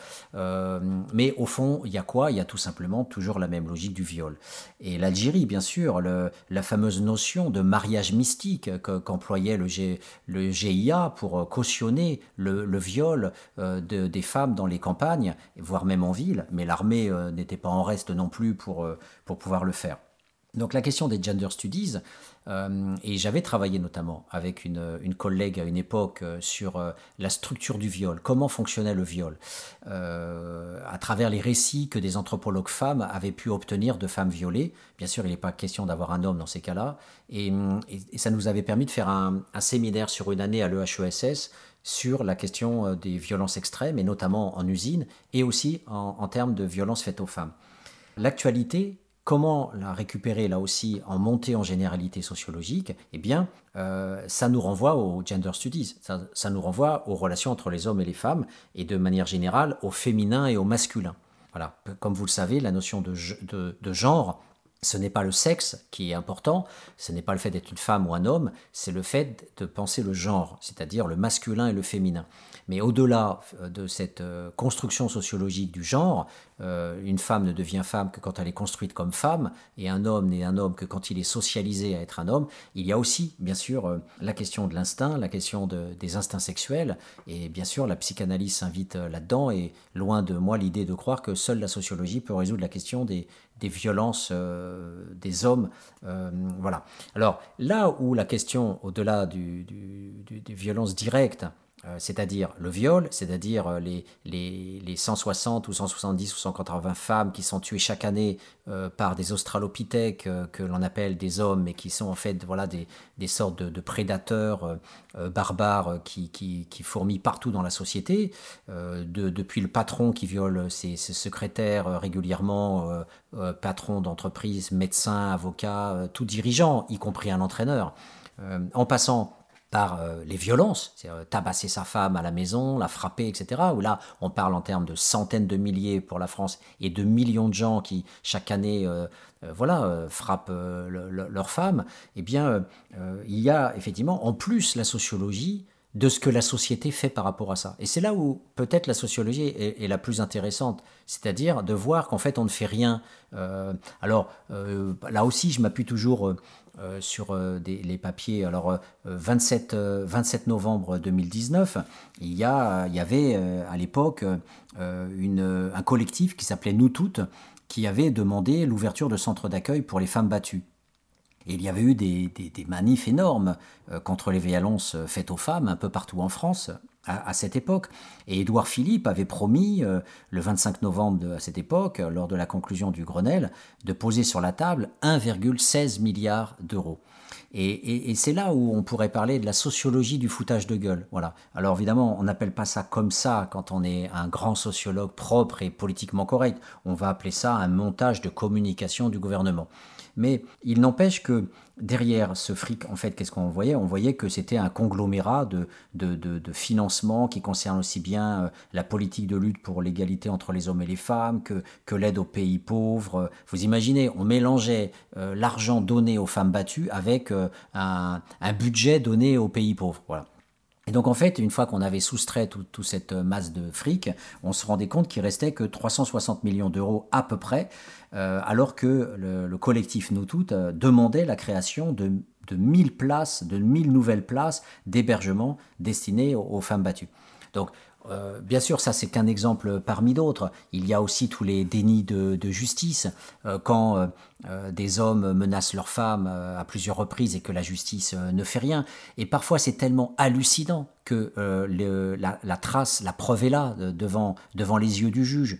Mais au fond, il y a quoi? Il y a tout simplement toujours la même logique du viol. Et l'Algérie, bien sûr, la fameuse notion de mariage mystique que- qu'employait le, GIA pour euh, cautionner le, viol euh, de- des femmes dans les campagnes, voire même en ville, mais l'armée euh, n'était pas en reste non plus pour, pour pouvoir le faire. Donc la question des gender studies, et j'avais travaillé notamment avec une, collègue à une époque euh, sur euh, la structure du viol, comment fonctionnait le viol, euh, à travers les récits que des anthropologues femmes avaient pu obtenir de femmes violées. Bien sûr, il n'est pas question d'avoir un homme dans ces cas-là, et, ça nous avait permis de faire un, séminaire sur une année à l'EHESS sur la question euh, des violences extrêmes, et notamment en usine, et aussi en, en termes de violences faites aux femmes. L'actualité, comment la récupérer là aussi en montée en généralité sociologique Eh bien, euh, ça nous renvoie aux gender studies, ça, nous renvoie aux relations entre les hommes et les femmes, et de manière générale au féminin et au masculin. Voilà, comme vous le savez, la notion de genre, ce n'est pas le sexe qui est important, ce n'est pas le fait d'être une femme ou un homme, c'est le fait de penser le genre, c'est-à-dire le masculin et le féminin. Mais au-delà euh, de cette euh, construction sociologique du genre, euh, une femme ne devient femme que quand elle est construite comme femme, et un homme n'est un homme que quand il est socialisé à être un homme. Il y a aussi, bien sûr, la question de l'instinct, la question de- des instincts sexuels, et bien sûr, la psychanalyse s'invite là-dedans, et loin de moi l'idée de croire que seule la sociologie peut résoudre la question des, violences des hommes. voilà. Alors, là où la question, au-delà des violences directes, c'est-à-dire le viol, c'est-à-dire euh, les, les, les 160 ou 170 ou 180 femmes qui sont tuées chaque année euh, par des australopithèques euh, que l'on appelle des hommes, mais qui sont en fait voilà, des, des sortes de, prédateurs euh, euh, barbares euh, qui, qui, qui fourmillent partout dans la société, euh, de- depuis le patron qui viole ses, ses secrétaires euh, régulièrement, euh, euh, patron d'entreprise, médecin, avocat, euh, tout dirigeant, y compris un entraîneur, euh, en passant par euh, les violences, c'est euh, tabasser sa femme à la maison, la frapper, etc. Où là, on parle en termes de centaines de milliers pour la France et de millions de gens qui chaque année, euh, voilà, frappent le- le- leurs femmes. Eh bien, il y a effectivement en plus la sociologie de ce que la société fait par rapport à ça. Et c'est là où peut-être la sociologie est, la plus intéressante, c'est-à-dire de voir qu'en fait on ne fait rien. Alors là aussi, je m'appuie toujours euh, sur euh, les papiers. Alors euh, 27, euh, 27 novembre 2019, il y, a, il y avait à l'époque un collectif qui s'appelait Nous Toutes, qui avait demandé l'ouverture de centres d'accueil pour les femmes battues. Et il y avait eu des, des- des manifs énormes contre les violences faites aux femmes un peu partout en France à, cette époque. Et Édouard Philippe avait promis, euh, le 25 novembre de- à cette époque, euh, lors de la conclusion du Grenelle, de poser sur la table 1,16 milliard d'euros. Et, et- et c'est là où on pourrait parler de la sociologie du foutage de gueule. Voilà. Alors évidemment, on n'appelle pas ça comme ça quand on est un grand sociologue propre et politiquement correct. On va appeler ça un montage de communication du gouvernement. Mais il n'empêche que derrière ce fric, en fait, qu'est-ce qu'on voyait? On voyait que c'était un conglomérat de, de, de, financement qui concerne aussi bien euh, la politique de lutte pour l'égalité entre les hommes et les femmes que, que l'aide aux pays pauvres. Vous imaginez, on mélangeait euh, l'argent donné aux femmes battues avec euh, un, budget donné aux pays pauvres. Voilà. Et donc en fait, une fois qu'on avait soustrait toute cette masse de fric, on se rendait compte qu'il restait que 360 millions d'euros à peu près, alors que le, collectif Nous Toutes euh, demandait la création de, de 1000 places, de 1000 nouvelles places d'hébergement destinées aux, femmes battues. Donc euh, bien sûr, ça c'est qu'un exemple parmi d'autres. Il y a aussi tous les dénis de, justice. Euh, quand euh, des hommes menacent leurs femmes à plusieurs reprises et que la justice ne fait rien. Et parfois c'est tellement hallucinant que la, trace, la preuve est là devant les yeux du juge.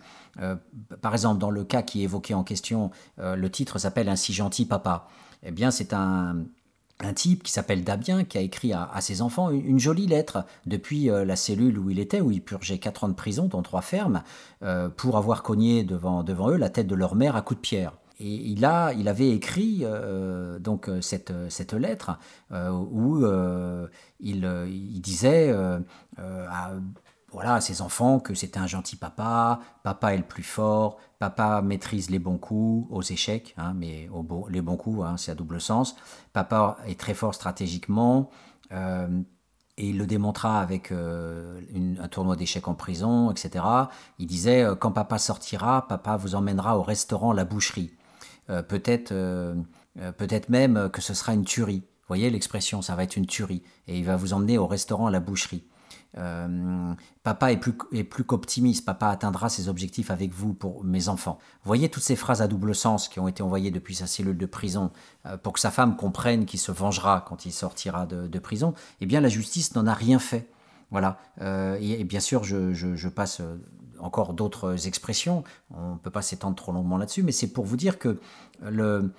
Par exemple, dans le cas qui est évoqué en question, le titre s'appelle Un si gentil papa. Eh bien, c'est un, un type qui s'appelle Dabien, qui a écrit à, ses enfants une, jolie lettre depuis euh, la cellule où il était, où il purgeait quatre ans de prison dans trois fermes, euh, pour avoir cogné devant, devant eux la tête de leur mère à coups de pierre. Et il, a, il avait écrit euh, donc cette, cette lettre où il, il, disait à, voilà, à ses enfants que c'était un gentil papa, papa est le plus fort, papa maîtrise les bons coups aux échecs, hein, mais les bons coups, hein, c'est à double sens. Papa est très fort stratégiquement, euh, et il le démontra avec euh, un tournoi d'échecs en prison, etc. Il disait, euh, quand papa sortira, papa vous emmènera au restaurant La Boucherie. peut-être, peut-être même que ce sera une tuerie. Vous voyez l'expression, ça va être une tuerie. Et il va vous emmener au restaurant La Boucherie. Euh, papa est plus, qu'optimiste, papa atteindra ses objectifs avec vous pour mes enfants. voyez toutes ces phrases à double sens qui ont été envoyées depuis sa cellule de prison euh, pour que sa femme comprenne qu'il se vengera quand il sortira de, prison. Eh bien, la justice n'en a rien fait. Voilà. Euh, et, bien sûr, je, passe encore d'autres expressions. On ne peut pas s'étendre trop longuement là-dessus, mais c'est pour vous dire que le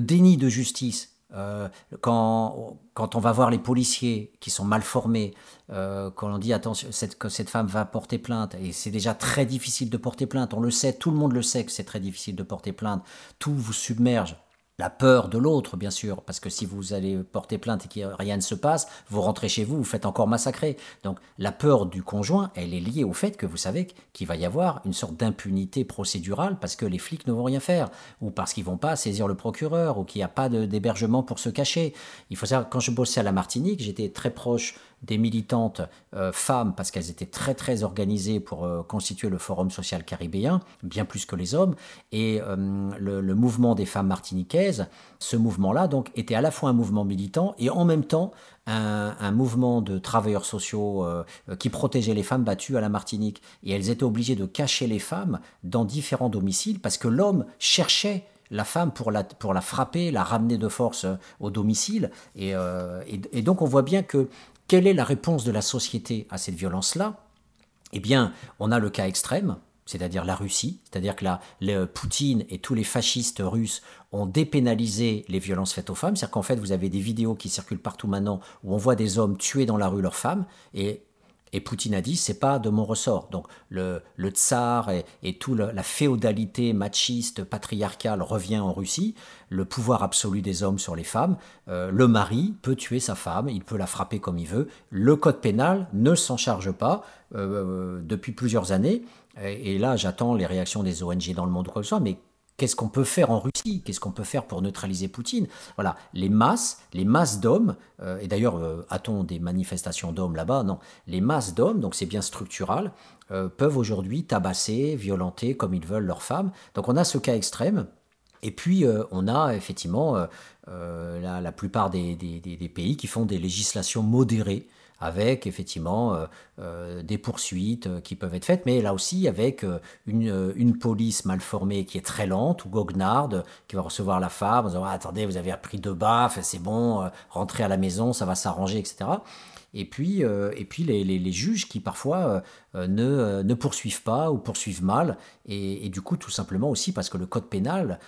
déni de justice euh, quand, quand, on va voir les policiers qui sont mal formés, euh, quand on dit attention, que cette femme va porter plainte, et c'est déjà très difficile de porter plainte, on le sait, tout le monde le sait que c'est très difficile de porter plainte, tout vous submerge la peur de l'autre, bien sûr, parce que si vous allez porter plainte et que rien ne se passe, vous rentrez chez vous, vous faites encore massacrer. Donc la peur du conjoint, elle est liée au fait que vous savez qu'il va y avoir une sorte d'impunité procédurale parce que les flics ne vont rien faire, ou parce qu'ils vont pas saisir le procureur, ou qu'il n'y a pas d'hébergement pour se cacher. Il faut savoir, quand je bossais à la Martinique, j'étais très proche des militantes euh, femmes parce qu'elles étaient très très organisées pour euh, constituer le Forum social caribéen, bien plus que les hommes. Et euh, le, mouvement des femmes martiniquaises, ce mouvement-là donc était à la fois un mouvement militant et en même temps un, mouvement de travailleurs sociaux qui protégeait les femmes battues à la Martinique. Et elles étaient obligées de cacher les femmes dans différents domiciles parce que l'homme cherchait la femme pour la, pour la frapper, la ramener de force au domicile. Et, et donc on voit bien que quelle est la réponse de la société à cette violence-là? Eh bien, on a le cas extrême, c'est-à-dire la Russie, c'est-à-dire que la, Poutine et tous les fascistes russes ont dépénalisé les violences faites aux femmes, c'est-à-dire qu'en fait vous avez des vidéos qui circulent partout maintenant où on voit des hommes tuer dans la rue leurs femmes, et et Poutine a dit, c'est pas de mon ressort. Donc le, tsar et, et toute la féodalité machiste, patriarcale revient en Russie. Le pouvoir absolu des hommes sur les femmes. Euh, le mari peut tuer sa femme, il peut la frapper comme il veut. Le code pénal ne s'en charge pas euh, depuis plusieurs années. Et, là, j'attends les réactions des ONG dans le monde quoi que ce soit. Mais Qu'est-ce qu'on peut faire en Russie? Qu'est-ce qu'on peut faire pour neutraliser Poutine? Voilà, les masses, les masses d'hommes, euh, et d'ailleurs, euh, a-t-on des manifestations d'hommes là-bas? Non, les masses d'hommes, donc c'est bien structural, euh, peuvent aujourd'hui tabasser, violenter comme ils veulent leurs femmes. Donc on a ce cas extrême. Et puis on a effectivement la, plupart des, pays qui font des législations modérées avec effectivement euh, euh, des poursuites euh, qui peuvent être faites, mais là aussi avec une, police mal formée qui est très lente, ou goguenarde, qui va recevoir la femme en disant ah, Attendez, vous avez appris deux baffes, c'est bon, rentrez à la maison, ça va s'arranger, etc. et puis, et puis les, les, juges qui parfois ne, ne, poursuivent pas ou poursuivent mal, et, du coup tout simplement aussi parce que le code pénal,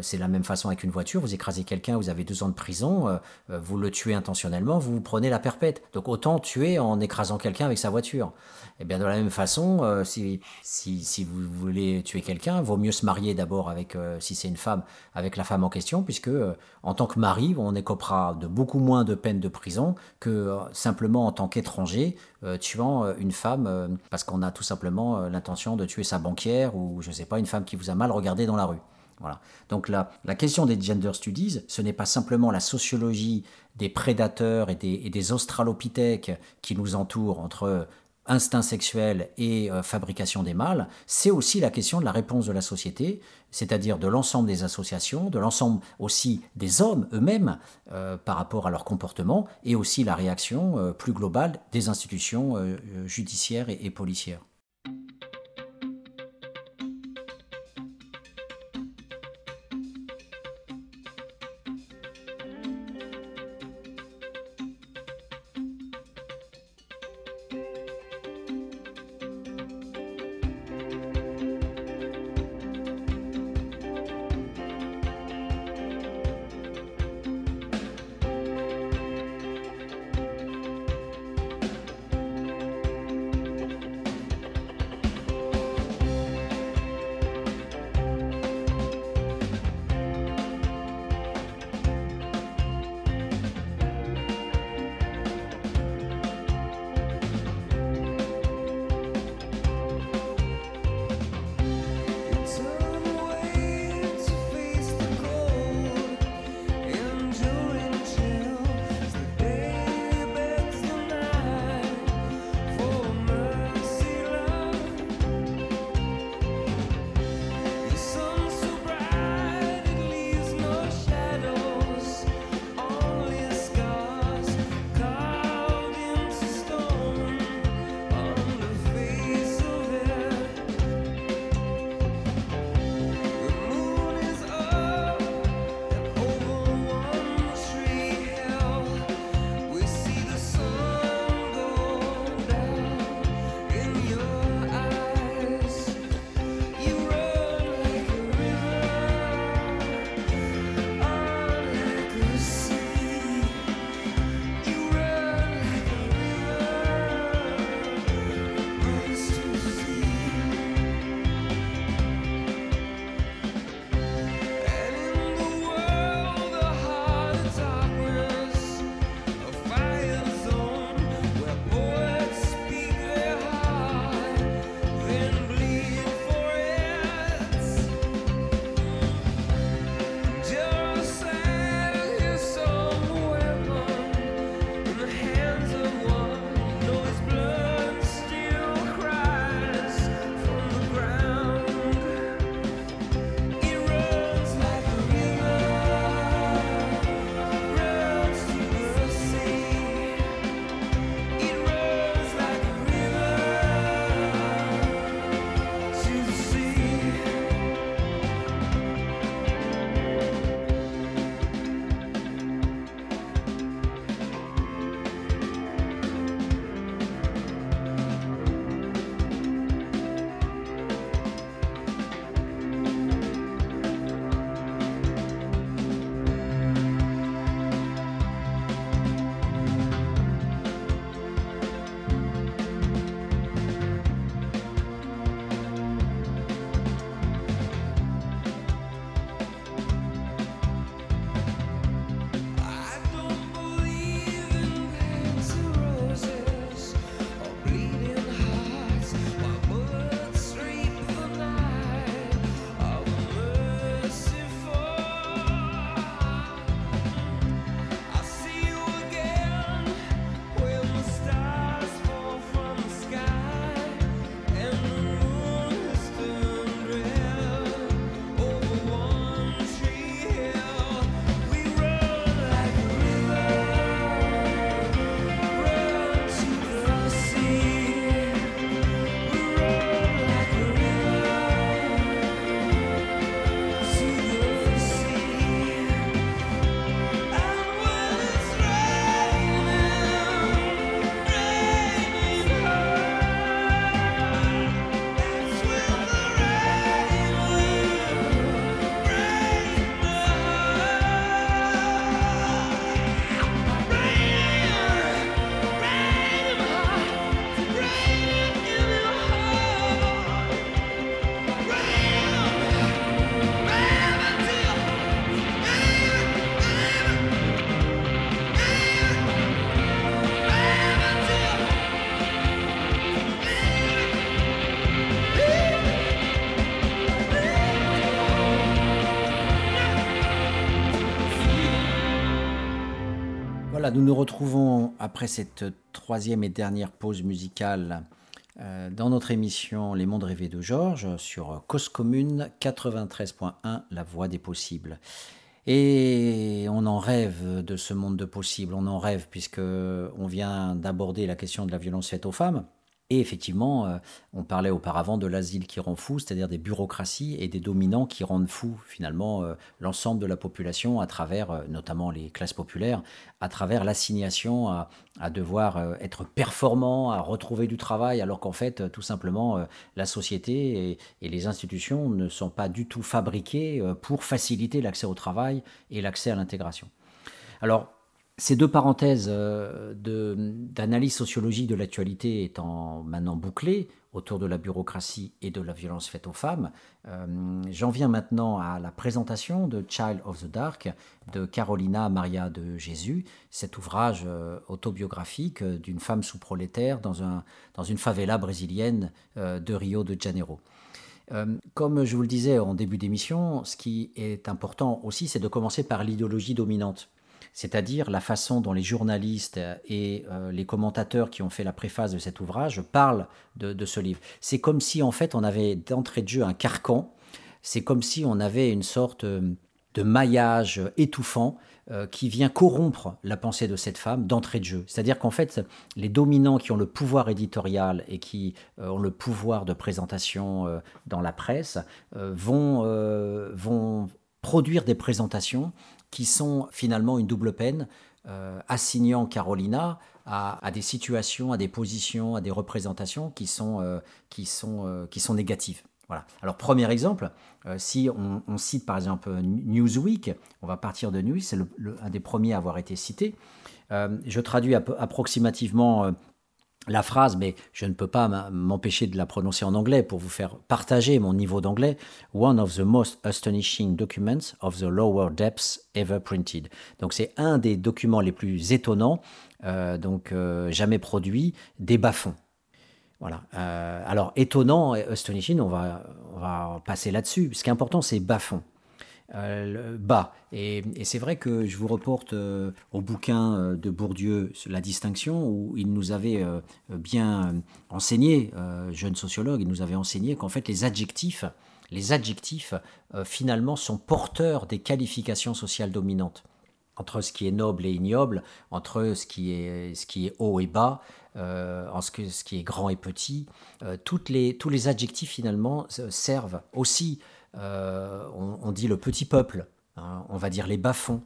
c'est la même façon avec une voiture, vous écrasez quelqu'un, vous avez deux ans de prison, vous le tuez intentionnellement, vous prenez la perpète. Donc autant tuer en écrasant quelqu'un avec sa voiture. Et eh bien de la même façon, si, si, si, vous voulez tuer quelqu'un, vaut mieux se marier d'abord avec, si c'est une femme, avec la femme en question, puisque en tant que mari, on écopera de beaucoup moins de peines de prison que euh, simplement en tant qu'étranger euh, tuant euh, une femme parce qu'on a tout simplement l'intention de tuer sa banquière ou je ne sais pas, une femme qui vous a mal regardé dans la rue. Voilà. Donc la, la question des gender studies, ce n'est pas simplement la sociologie des prédateurs et des, et des australopithèques qui nous entourent entre instinct sexuel et euh, fabrication des mâles, c'est aussi la question de la réponse de la société, c'est-à-dire de l'ensemble des associations, de l'ensemble aussi des hommes eux-mêmes euh, par rapport à leur comportement, et aussi la réaction euh, plus globale des institutions judiciaires et policières. Nous nous retrouvons après cette troisième et dernière pause musicale euh, dans notre émission Les mondes rêvés de Georges sur Cause Commune 93.1, La voix des possibles. Et on en rêve de ce monde de possibles, on en rêve puisque on vient d'aborder la question de la violence faite aux femmes. Et effectivement, euh, on parlait auparavant de l'asile qui rend fou, c'est-à-dire des bureaucraties et des dominants qui rendent fou finalement euh, l'ensemble de la population à travers, euh, notamment les classes populaires, à travers l'assignation à, devoir être performant, à retrouver du travail, alors qu'en fait, tout simplement, la société et, et, les institutions ne sont pas du tout fabriquées pour faciliter l'accès au travail et l'accès à l'intégration. Alors, ces deux parenthèses euh, d'analyse sociologique de l'actualité étant maintenant bouclées autour de la bureaucratie et de la violence faite aux femmes, euh, j'en viens maintenant à la présentation de Child of the Dark de Carolina Maria de Jésus, cet ouvrage euh, autobiographique d'une femme sous-prolétaire dans, un, dans une favela brésilienne de Rio de Janeiro. comme je vous le disais en début d'émission, ce qui est important aussi, c'est de commencer par l'idéologie dominante c'est-à-dire la façon dont les journalistes et euh, les commentateurs qui ont fait la préface de cet ouvrage parlent de, ce livre. C'est comme si en fait on avait d'entrée de jeu un carcan, c'est comme si on avait une sorte euh, de maillage étouffant euh, qui vient corrompre la pensée de cette femme d'entrée de jeu. C'est-à-dire qu'en fait, les dominants qui ont le pouvoir éditorial et qui ont le pouvoir de présentation dans la presse vont, vont produire des présentations qui sont finalement une double peine, euh, assignant Carolina à, des situations, à des positions, à des représentations qui sont, euh, qui sont, euh, qui sont négatives. Voilà. Alors, premier exemple, si on, cite par exemple Newsweek, on va partir de Newsweek, c'est un des premiers à avoir été cité. je traduis approximativement la phrase, mais je ne peux pas m'empêcher de la prononcer en anglais pour vous faire partager mon niveau d'anglais. One of the most astonishing documents of the lower depths ever printed. Donc c'est un des documents les plus étonnants, euh, donc euh, jamais produits, des bas-fonds. Voilà. Euh, alors étonnant, astonishing, on va, on va passer là-dessus. Ce qui est important, c'est bas-fonds. Euh, bas. Et, c'est vrai que je vous reporte euh, au bouquin euh, de Bourdieu, La distinction, où il nous avait bien enseigné, jeune sociologue, il nous avait enseigné qu'en fait les adjectifs, les adjectifs finalement sont porteurs des qualifications sociales dominantes entre ce qui est noble et ignoble, entre ce qui est, ce qui est haut et bas, en ce, que, ce qui est grand et petit. toutes les, tous les adjectifs finalement servent aussi euh, on, dit le petit peuple, hein, on va dire les bas-fonds.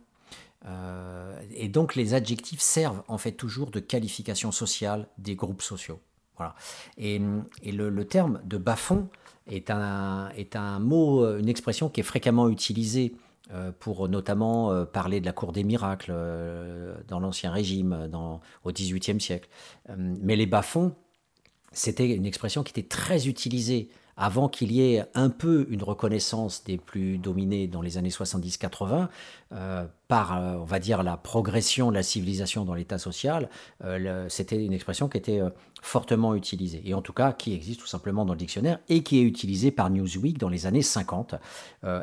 Euh, et donc les adjectifs servent en fait toujours de qualification sociale des groupes sociaux. Voilà. Et, le, terme de bas-fond est un, mot, une expression qui est fréquemment utilisée euh, pour notamment parler de la cour des miracles dans l'Ancien Régime, au XVIIIe siècle. mais les bas-fonds, c'était une expression qui était très utilisée avant qu'il y ait un peu une reconnaissance des plus dominés dans les années 70-80, euh, par, euh, on va dire, la progression de la civilisation dans l'état social, euh, c'était une expression qui était fortement utilisée, et en tout cas qui existe tout simplement dans le dictionnaire, et qui est utilisée par Newsweek dans les années 50,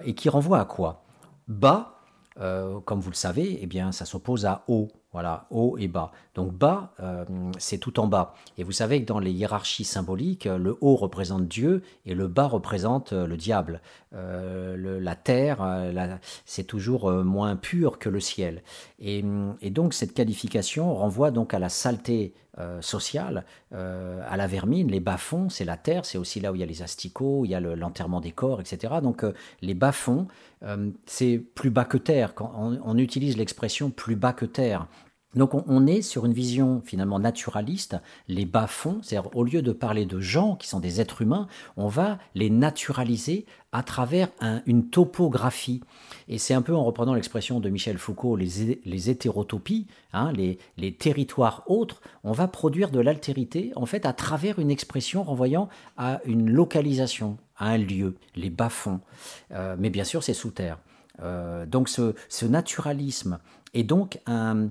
et qui renvoie à quoi? Bas, comme vous le savez, eh bien, ça s'oppose à haut. Voilà, haut et bas. Donc bas, euh, c'est tout en bas. Et vous savez que dans les hiérarchies symboliques, le haut représente Dieu et le bas représente euh, le diable. Euh, la terre, c'est toujours moins pur que le ciel. Et, donc cette qualification renvoie donc à la saleté sociale, à la vermine. Les bas-fonds, c'est la terre, c'est aussi là où il y a les asticots, il y a l'enterrement des corps, etc. Donc les bas-fonds, c'est plus bas que terre. Quand on utilise l'expression plus bas que terre, donc on, est sur une vision finalement naturaliste, les bas-fonds, c'est-à-dire au lieu de parler de gens qui sont des êtres humains, on va les naturaliser à travers une topographie. Et c'est un peu en reprenant l'expression de Michel Foucault, les, hétérotopies, hein, les, les, territoires autres, on va produire de l'altérité en fait à travers une expression renvoyant à une localisation, à un lieu, les bas-fonds. Euh, mais bien sûr c'est sous terre. Euh, donc ce, naturalisme et donc un,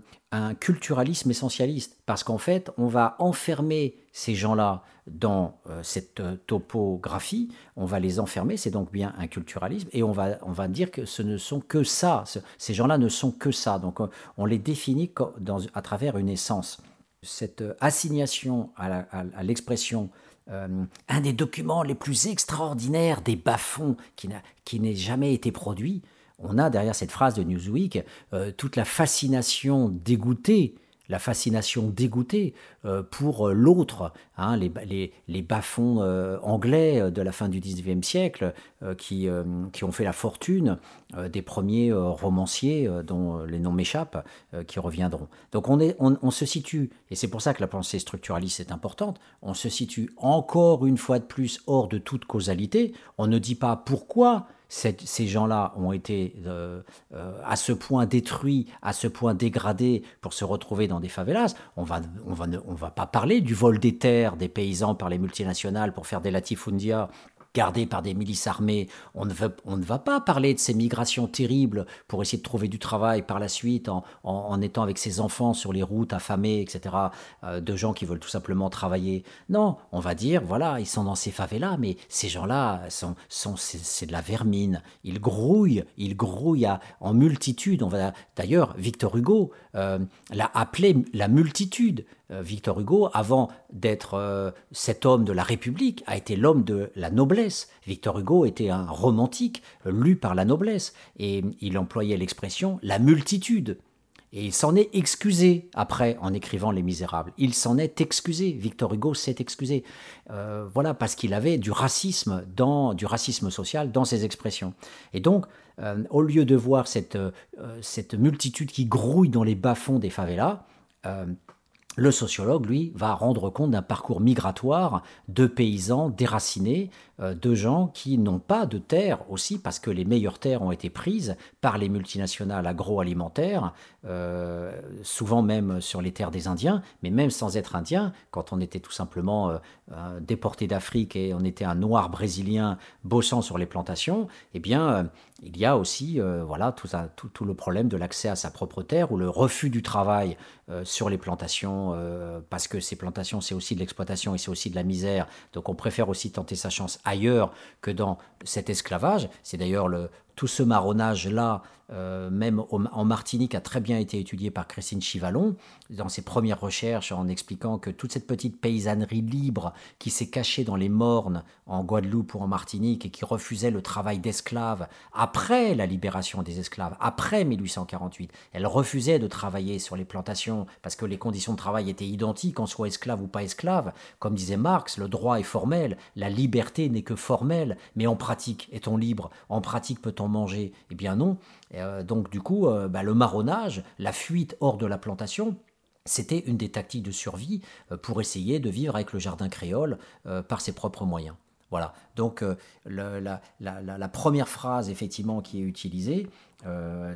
culturalisme essentialiste, parce qu'en fait, on va enfermer ces gens-là dans euh, cette euh, topographie, on va les enfermer, c'est donc bien un culturalisme, et on va, on va dire que ce ne sont que ça, ce- ces gens-là ne sont que ça, donc on, les définit à travers une essence. Cette euh, assignation à l'expression un des documents les plus extraordinaires des bas-fonds qui n'a- jamais été produit, on a derrière cette phrase de Newsweek euh, toute la fascination dégoûtée, la fascination dégoûtée euh, pour euh, l'autre, hein, les, les, bas-fonds anglais de la fin du 19e siècle qui, qui ont fait la fortune des premiers romanciers dont les noms m'échappent, qui reviendront. Donc on, est, on se situe, et c'est pour ça que la pensée structuraliste est importante, on se situe encore une fois de plus hors de toute causalité, on ne dit pas pourquoi ces gens-là ont été euh, euh, à ce point détruits, à ce point dégradés pour se retrouver dans des favelas. On va, on va, ne- on va pas parler du vol des terres des paysans par les multinationales pour faire des latifundia gardés par des milices armées. On ne, veut- on ne va pas parler de ces migrations terribles pour essayer de trouver du travail par la suite en, étant avec ses enfants sur les routes affamés, etc., euh, de gens qui veulent tout simplement travailler. Non, on va dire, voilà, ils sont dans ces favelas, mais ces gens-là, sont, sont, c'est, de la vermine. Ils grouillent, ils grouillent en multitude. On va, d'ailleurs, Victor Hugo euh, l'a appelé la multitude. Euh, Victor Hugo, avant d'être euh, cet homme de la République, a été l'homme de la noblesse. Victor Hugo était un romantique euh, lu par la noblesse et il employait l'expression la multitude. Et il s'en est excusé après en écrivant Les Misérables. Il s'en est excusé. Victor Hugo s'est excusé. Voilà, parce qu'il avait du racisme dans du racisme social dans ses expressions. Et donc, au lieu de voir cette, cette multitude qui grouille dans les bas-fonds des favelas, le sociologue, lui, va rendre compte d'un parcours migratoire de paysans déracinés, de gens qui n'ont pas de terre aussi, parce que les meilleures terres ont été prises par les multinationales agroalimentaires, euh, souvent même sur les terres des Indiens, mais même sans être indien, quand on était tout simplement euh, euh, déporté d'Afrique et on était un noir brésilien bossant sur les plantations, eh bien, euh, il y a aussi euh, voilà, tout, tout- tout le problème de l'accès à sa propre terre ou le refus du travail euh, sur les plantations, euh, parce que ces plantations, c'est aussi de l'exploitation et c'est aussi de la misère. Donc on préfère aussi tenter sa chance ailleurs que dans cet esclavage. C'est d'ailleurs le, tout ce marronnage-là, euh, même en Martinique, a très bien été étudié par Christine Chivalon dans ses premières recherches en expliquant que toute cette petite paysannerie libre qui s'est cachée dans les mornes en Guadeloupe ou en Martinique et qui refusait le travail d'esclaves après la libération des esclaves, après 1848, elle refusait de travailler sur les plantations parce que les conditions de travail étaient identiques, qu'on soit esclave ou pas esclave. Comme disait Marx, le droit est formel, la liberté n'est que formelle, mais en pratique, est-on libre? En pratique, peut-on manger Eh bien non. Euh, donc du coup, euh, bah, le marronnage, la fuite hors de la plantation, c'était une des tactiques de survie euh, pour essayer de vivre avec le jardin créole par ses propres moyens. Voilà. Donc la, première phrase effectivement qui est utilisée,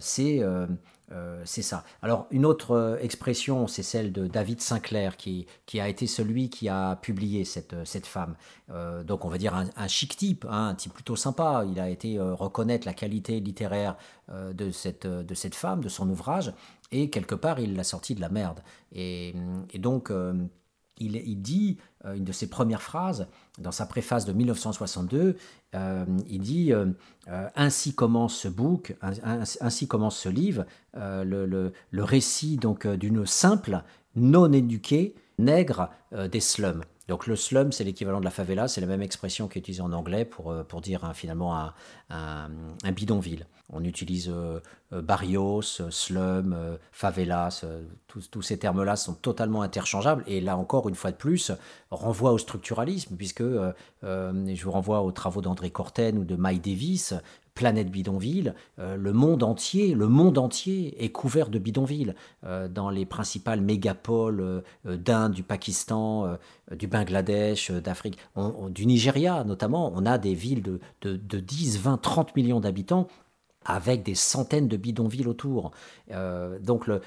c'est euh, euh, c'est ça. Alors une autre euh, expression, c'est celle de David Sinclair qui, qui a été celui qui a publié cette, euh, cette femme. Euh, donc on va dire un, chic type, hein, un type plutôt sympa. Il a été euh, reconnaître la qualité littéraire euh, de, cette, euh, de cette femme, de son ouvrage, et quelque part il l'a sorti de la merde. Et, donc euh, il, dit, euh, une de ses premières phrases, dans sa préface de 1962, euh, il dit euh, Ainsi commence ce book, ainsi commence ce livre, le, le- récit donc d'une simple, non éduquée, nègre des slums. Donc le slum, c'est l'équivalent de la favela, c'est la même expression qui est utilisée en anglais pour, euh, pour dire hein, finalement un, bidonville. On utilise euh, euh, barrios, slum, favelas, tous, tous ces termes-là sont totalement interchangeables et là encore, une fois de plus, renvoie au structuralisme puisque je vous renvoie aux travaux d'André Corten ou de Mike Davis, Planète bidonville, euh, le monde entier, le monde entier est couvert de bidonvilles euh, dans les principales mégapoles euh, d'Inde, du Pakistan, du Bangladesh, d'Afrique, du Nigeria notamment. On a des villes de 10, 20, 30 millions d'habitants avec des centaines de bidonvilles autour. Euh, donc le,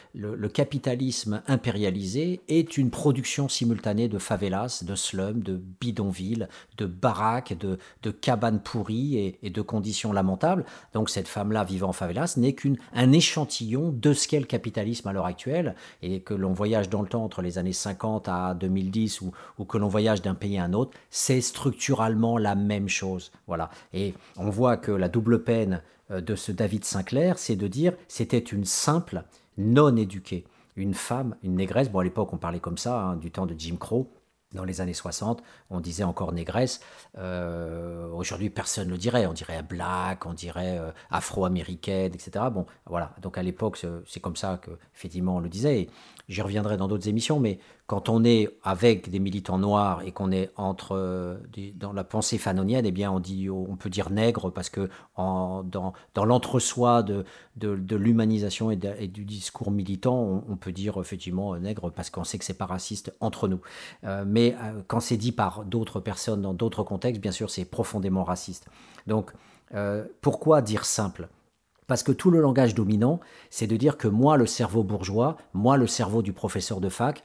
capitalisme impérialisé est une production simultanée de favelas, de slums, de bidonvilles, de baraques, de, cabanes pourries et, de conditions lamentables. Donc cette femme-là vivant en favelas n'est qu'un échantillon de ce qu'est le capitalisme à l'heure actuelle et que l'on voyage dans le temps entre les années 50 à 2010 ou, ou que l'on voyage d'un pays à un autre, c'est structurellement la même chose. Voilà. Et on voit que la double peine de ce David Sinclair, c'est de dire c'était une simple non éduquée. Une femme, une négresse, bon à l'époque on parlait comme ça, hein, du temps de Jim Crow, dans les années 60, on disait encore négresse. Euh, aujourd'hui, personne ne le dirait. On dirait black, on dirait euh, afro-américaine, etc. Bon, voilà. Donc à l'époque, c'est comme ça que effectivement on le disait. J'y reviendrai dans d'autres émissions, mais quand on est avec des militants noirs et qu'on est entre euh, dans la pensée fanonienne, eh bien on dit, on peut dire nègre parce que dans, l'entre-soi de, l'humanisation et, du discours militant, on, peut dire effectivement nègre parce qu'on sait que c'est pas raciste entre nous. Euh, mais euh, quand c'est dit par d'autres personnes dans d'autres contextes, bien sûr, c'est profondément raciste. Donc pourquoi dire simple? Parce que tout le langage dominant, c'est de dire que moi, le cerveau bourgeois, moi, le cerveau du professeur de fac,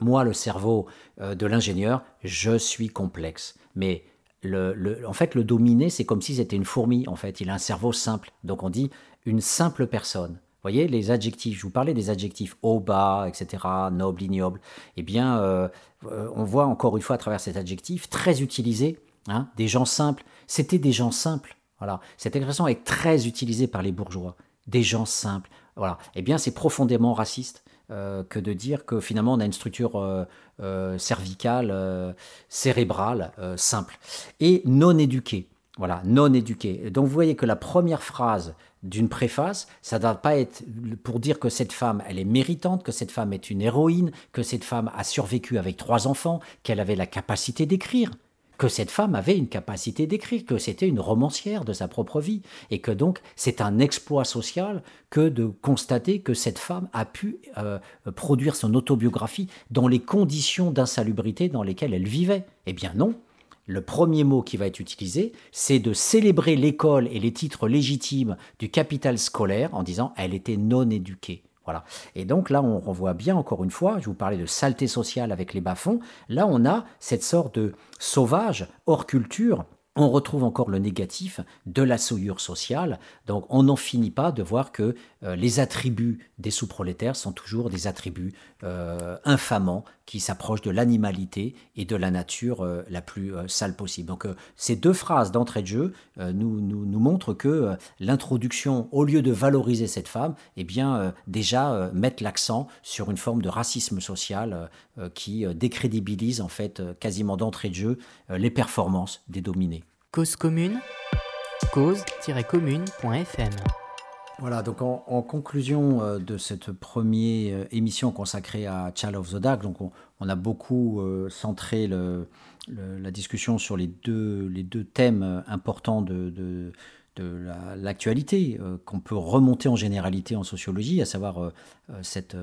moi, le cerveau euh, de l'ingénieur, je suis complexe. Mais en fait, le dominé, c'est comme si c'était une fourmi. En fait, il a un cerveau simple. Donc on dit une simple personne. Vous voyez, les adjectifs, je vous parlais des adjectifs haut, bas, etc., noble, ignoble. Eh bien, euh, euh, on voit encore une fois à travers cet adjectif très utilisé, hein, des gens simples. C'était des gens simples. Voilà. Cette expression est très utilisée par les bourgeois. Des gens simples. Voilà. Eh bien, c'est profondément raciste euh, que de dire que finalement on a une structure euh, euh, cervicale, cérébrale, simple. Et non éduquée. Voilà, non éduquée. Donc vous voyez que la première phrase d'une préface, ça ne doit pas être pour dire que cette femme, elle est méritante, que cette femme est une héroïne, que cette femme a survécu avec trois enfants, qu'elle avait la capacité d'écrire que cette femme avait une capacité d'écrire, que c'était une romancière de sa propre vie, et que donc c'est un exploit social que de constater que cette femme a pu euh, produire son autobiographie dans les conditions d'insalubrité dans lesquelles elle vivait. Eh bien non, le premier mot qui va être utilisé, c'est de célébrer l'école et les titres légitimes du capital scolaire en disant elle était non éduquée. Voilà. Et donc là, on revoit bien encore une fois, je vous parlais de saleté sociale avec les bas-fonds, là on a cette sorte de sauvage hors culture on retrouve encore le négatif de la souillure sociale. Donc on n'en finit pas de voir que euh, les attributs des sous-prolétaires sont toujours des attributs euh, infamants qui s'approchent de l'animalité et de la nature euh, la plus sale possible. Donc ces deux phrases d'entrée de jeu nous, nous, montrent que l'introduction, au lieu de valoriser cette femme, eh bien déjà mettent l'accent sur une forme de racisme social qui décrédibilise en fait quasiment d'entrée de jeu les performances des dominés. Cause commune, cause-commune.fm. Voilà, donc en, conclusion euh, de cette première euh, émission consacrée à Child of the Dark, on, a beaucoup euh, centré la discussion sur les deux, les deux thèmes importants de, l'actualité, qu'on peut remonter en généralité en sociologie, à savoir cette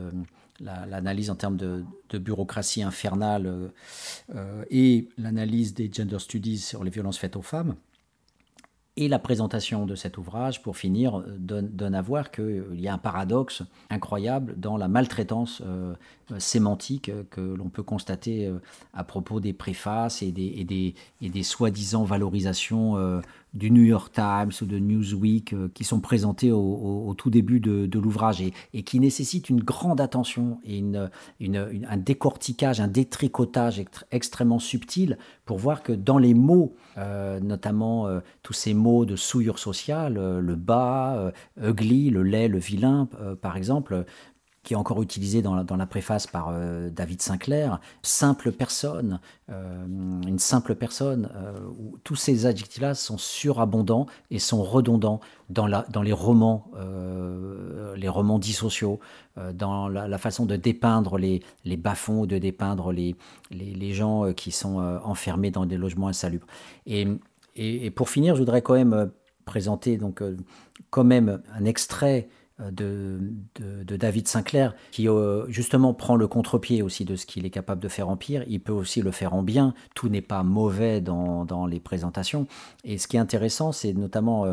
l'analyse en termes de, bureaucratie infernale et l'analyse des gender studies sur les violences faites aux femmes. Et la présentation de cet ouvrage, pour finir, donne, à voir qu'il y a un paradoxe incroyable dans la maltraitance euh, sémantique que l'on peut constater à propos des préfaces et des soi-disant valorisations du New York Times ou de Newsweek euh, qui sont présentés au, tout début de, l'ouvrage et, qui nécessitent une grande attention et une, un décortiquage, un détricotage extrêmement subtil pour voir que dans les mots, euh, notamment euh, tous ces mots de souillure sociale, le bas, ugly, le laid, le vilain, par exemple, qui est encore utilisé dans la, préface par euh, David Sinclair, simple personne, euh, une simple personne, euh, tous ces adjectifs-là sont surabondants et sont redondants dans, les romans, les romans dits sociaux, dans la, façon de dépeindre les, les bas-fonds, de dépeindre les, gens qui sont enfermés dans des logements insalubres. Et, pour finir, je voudrais quand même présenter donc, quand même un extrait de, de, David Sinclair, qui justement prend le contre-pied aussi de ce qu'il est capable de faire en pire. Il peut aussi le faire en bien. Tout n'est pas mauvais dans, les présentations. Et ce qui est intéressant, c'est notamment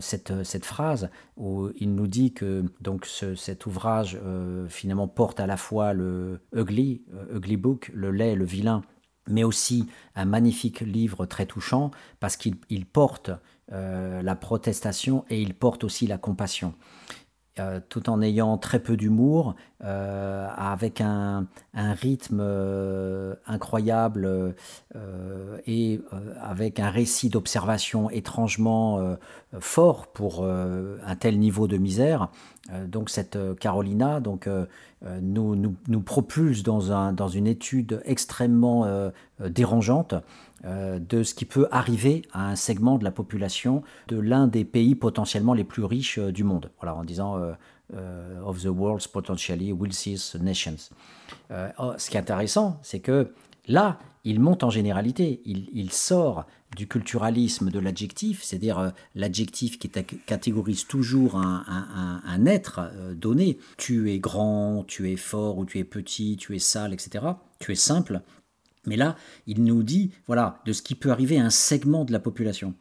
cette, cette, phrase où il nous dit que donc cet ouvrage finalement porte à la fois le ugly, ugly book, le laid, le vilain, mais aussi un magnifique livre très touchant parce qu'il porte euh, la protestation et il porte aussi la compassion. Euh, tout en ayant très peu d'humour, euh, avec un, rythme incroyable et avec un récit d'observation étrangement fort pour un tel niveau de misère. donc cette Carolina donc, nous, nous, propulse dans, un, dans une étude extrêmement dérangeante euh, de ce qui peut arriver à un segment de la population de l'un des pays potentiellement les plus riches euh, du monde. Voilà, en disant euh, of the world's potentially wealthiest nations. Oh, ce qui est intéressant, c'est que là, il monte en généralité, il, sort du culturalisme de l'adjectif, c'est-à-dire l'adjectif qui catégorise toujours un être donné. Tu es grand, tu es fort ou tu es petit, tu es sale, etc. Tu es simple. Mais là, il nous dit, voilà, de ce qui peut arriver à un segment de la population.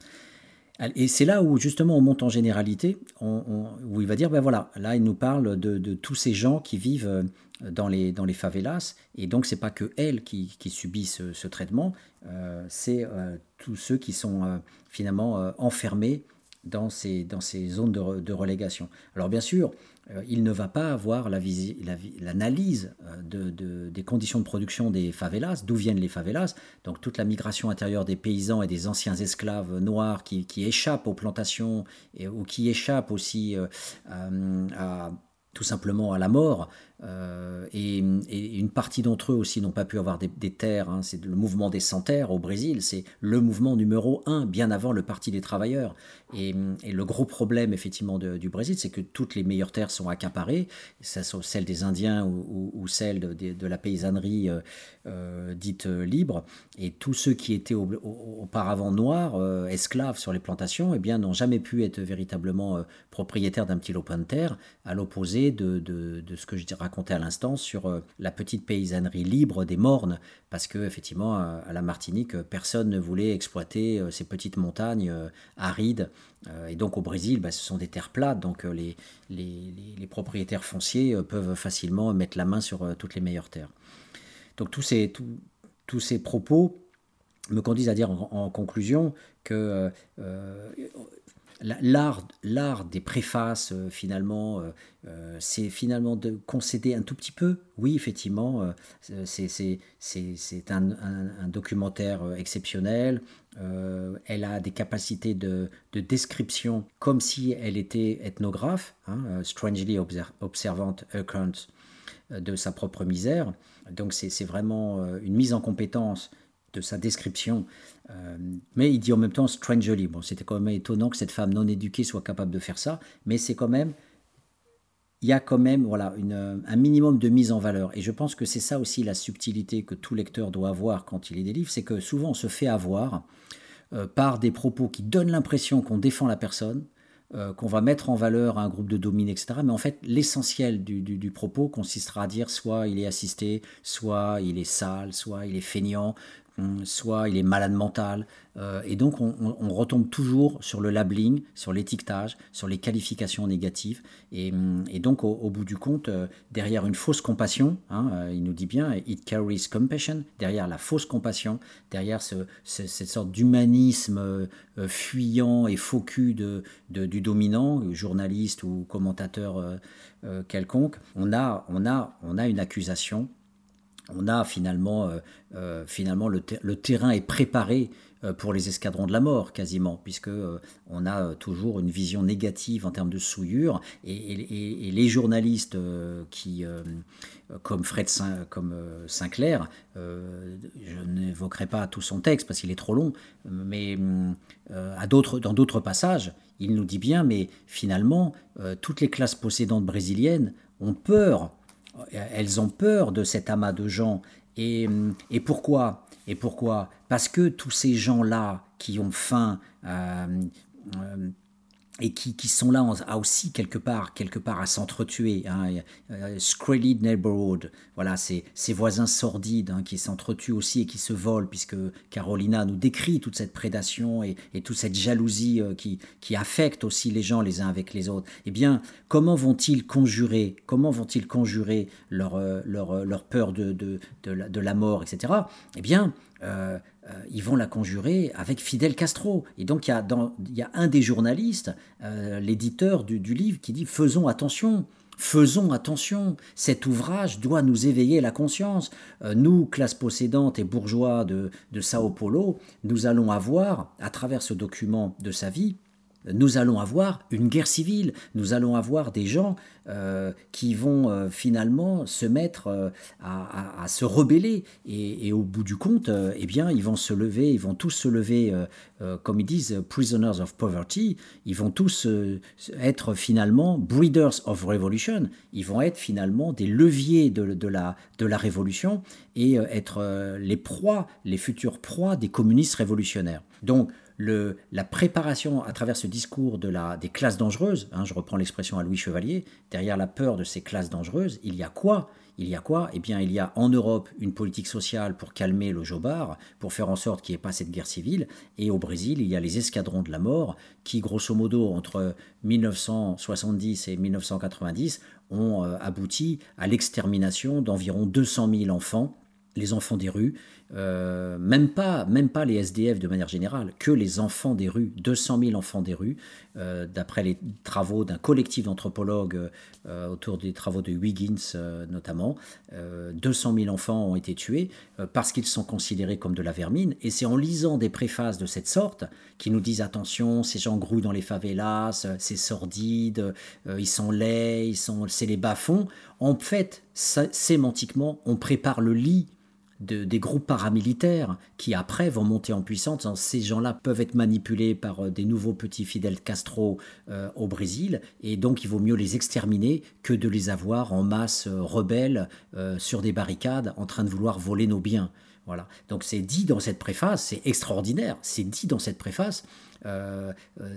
Et c'est là où justement on monte en généralité, où il va dire, ben voilà, là il nous parle de, tous ces gens qui vivent euh, dans les, dans les favelas, et donc c'est pas que elles qui, subissent ce, traitement, euh, c'est euh, tous ceux qui sont finalement enfermés dans ces, dans ces zones de, de relégation. Alors bien sûr, euh, il ne va pas avoir l'analyse euh, des conditions de production des favelas, d'où viennent les favelas, donc toute la migration intérieure des paysans et des anciens esclaves noirs qui, échappent aux plantations ou qui échappent aussi euh, à, tout simplement à la mort. Euh, et, une partie d'entre eux aussi n'ont pas pu avoir des, terres. Hein. C'est le mouvement des sans-terres au Brésil. C'est le mouvement numéro un, bien avant le Parti des travailleurs. Et, le gros problème, effectivement, du Brésil, c'est que toutes les meilleures terres sont accaparées, ça sont celles des Indiens ou, celles de, la paysannerie euh, euh, dite libre. Et tous ceux qui étaient auparavant noirs, esclaves sur les plantations, eh bien, n'ont jamais pu être véritablement propriétaires d'un petit lopin de terre, à l'opposé de, ce que je dirais raconté à l'instant sur euh, la petite paysannerie libre des Mornes, parce que effectivement à la Martinique, personne ne voulait exploiter euh, ces petites montagnes euh, arides. Et donc au Brésil, bah, ce sont des terres plates, donc les, les, propriétaires fonciers peuvent facilement mettre la main sur toutes les meilleures terres. Donc tous ces, tous ces propos me conduisent à dire en, conclusion que l'art, l'art des préfaces, euh, finalement, euh, euh, c'est finalement de concéder un tout petit peu. Oui, effectivement, c'est, un, documentaire exceptionnel. elle a des capacités de, description comme si elle était ethnographe, hein, strangely observant account de sa propre misère. Donc c'est, vraiment une mise en compétence de sa description. Euh, mais il dit en même temps strangely. Bon, c'était quand même étonnant que cette femme non éduquée soit capable de faire ça, mais c'est quand même. Il y a quand même voilà, une, un minimum de mise en valeur. Et je pense que c'est ça aussi la subtilité que tout lecteur doit avoir quand il lit des livres, c'est que souvent on se fait avoir euh, par des propos qui donnent l'impression qu'on défend la personne, euh, qu'on va mettre en valeur un groupe de dominés, etc. Mais en fait, l'essentiel du, du, propos consistera à dire soit il est assisté, soit il est sale, soit il est feignant, soit il est malade mental. Euh, et donc on, retombe toujours sur le labeling, sur l'étiquetage, sur les qualifications négatives. Et, hum, donc au, bout du compte, euh, derrière une fausse compassion, hein, euh, il nous dit bien, it carries compassion, derrière la fausse compassion, derrière cette sorte d'humanisme fuyant et faux de, du dominant, journaliste ou commentateur quelconque, on a, on, a, on a une accusation on a finalement, euh, euh, finalement le, terrain est préparé euh, pour les escadrons de la mort quasiment, puisque on a toujours une vision négative en termes de souillure, et, les journalistes qui, comme Fred comme Sinclair, je n'évoquerai pas tout son texte parce qu'il est trop long, mais dans d'autres passages, il nous dit bien, mais finalement, toutes les classes possédantes brésiliennes ont peur elles ont peur de cet amas de gens. Et, pourquoi? Et pourquoi? Parce que tous ces gens-là qui ont faim, euh, euh, et qui, qui, sont là à aussi quelque part, quelque part à s'entretuer. Hein. Euh, neighborhood, voilà, c'est ces voisins sordides hein, qui s'entretuent aussi et qui se volent, puisque Carolina nous décrit toute cette prédation et, et toute cette jalousie euh, qui, qui affecte aussi les gens les uns avec les autres. Eh bien, comment vont-ils conjurer, comment vont-ils conjurer leur, euh, leur, leur peur de, de, de, la, mort, etc. Eh bien, euh, ils vont la conjurer avec Fidel Castro. Et donc il y a, un des journalistes, euh, l'éditeur du, du, livre, qui dit faisons attention. Faisons attention, cet ouvrage doit nous éveiller la conscience. Euh, nous, classe possédante et bourgeois de, de Sao Paulo, nous allons avoir, à travers ce document de sa vie, nous allons avoir une guerre civile, nous allons avoir des gens euh, qui vont euh, finalement se mettre euh, à, se rebeller. Et, au bout du compte, eh bien, ils vont se lever, ils vont tous se lever, comme ils disent, prisoners of poverty, ils vont tous être finalement breeders of revolution, ils vont être finalement des leviers de, de la, de la révolution et être les proies, les futures proies des communistes révolutionnaires. Donc, le, la préparation à travers ce discours de la, des classes dangereuses, hein, je reprends l'expression à Louis Chevalier, derrière la peur de ces classes dangereuses, il y a quoi? Il y a quoi? Eh bien, il y a en Europe une politique sociale pour calmer le jobard, pour faire en sorte qu'il n'y ait pas cette guerre civile. Et au Brésil, il y a les escadrons de la mort qui, grosso modo, entre 1970 et 1990, ont euh, abouti à l'extermination d'environ 200 000 enfants, les enfants des rues, euh, même, pas, même pas les SDF de manière générale, que les enfants des rues, 200 000 enfants des rues, euh, d'après les travaux d'un collectif d'anthropologues euh, autour des travaux de Wiggins notamment, 200 000 enfants ont été tués parce qu'ils sont considérés comme de la vermine. Et c'est en lisant des préfaces de cette sorte qui nous disent attention, ces gens grouillent dans les favelas, c'est sordide, ils sont laids, c'est les bas-fonds. En fait, sémantiquement, on prépare le lit de, des groupes paramilitaires qui après vont monter en puissance. Ces gens-là peuvent être manipulés par euh, des nouveaux petits Fidel Castro euh, au Brésil et donc il vaut mieux les exterminer que de les avoir en masse euh, rebelles sur des barricades en train de vouloir voler nos biens. Voilà. Donc c'est dit dans cette préface, c'est extraordinaire, c'est dit dans cette préface.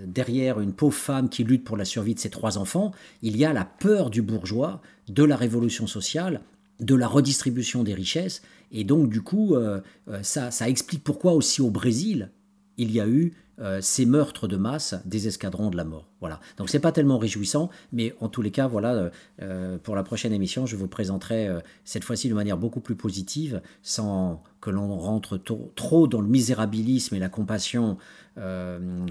Derrière une pauvre femme qui lutte pour la survie de ses trois enfants, il y a la peur du bourgeois, de la révolution sociale, de la redistribution des richesses. Et donc, du coup, euh, ça, ça, explique pourquoi aussi au Brésil, il y a eu euh, ces meurtres de masse des escadrons de la mort. Voilà. Donc c'est pas tellement réjouissant, mais en tous les cas, voilà, euh, euh pour la prochaine émission, je vous présenterai euh, cette fois-ci de manière beaucoup plus positive, sans que l'on rentre trop dans le misérabilisme et la compassion, euh,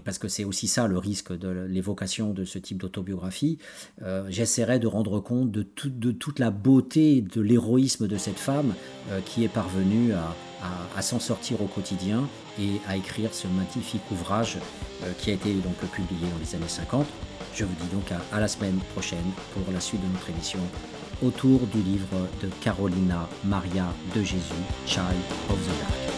parce que c'est aussi ça le risque de l'évocation de ce type d'autobiographie. Euh, J'essaierai de rendre compte de, tout, de, toute la beauté, de l'héroïsme de cette femme qui est parvenue à, s'en sortir au quotidien et à écrire ce magnifique ouvrage euh, qui a été donc publié dans les années 50. Je vous dis donc à, à, la semaine prochaine pour la suite de notre émission autour du livre de Carolina Maria de Jésus, Child of the Dark.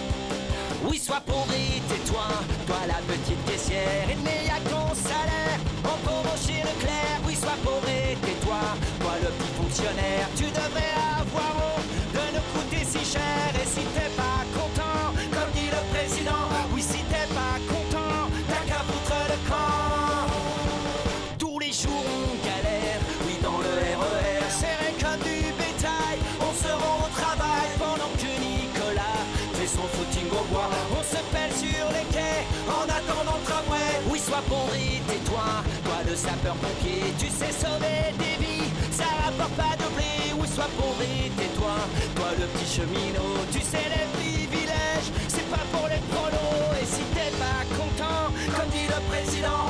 Sois et tais-toi, toi la petite caissière, il n'y a ton salaire, en pauvre chez Leclerc. Oui, sois et tais-toi, toi le petit fonctionnaire, tu devrais le sapeur-pompier, tu sais sauver des vies, ça rapporte pas de blé. Oui, sois pauvre et tais-toi, toi le petit cheminot, tu sais les privilèges, c'est pas pour les prolos. Et si t'es pas content, comme dit le président,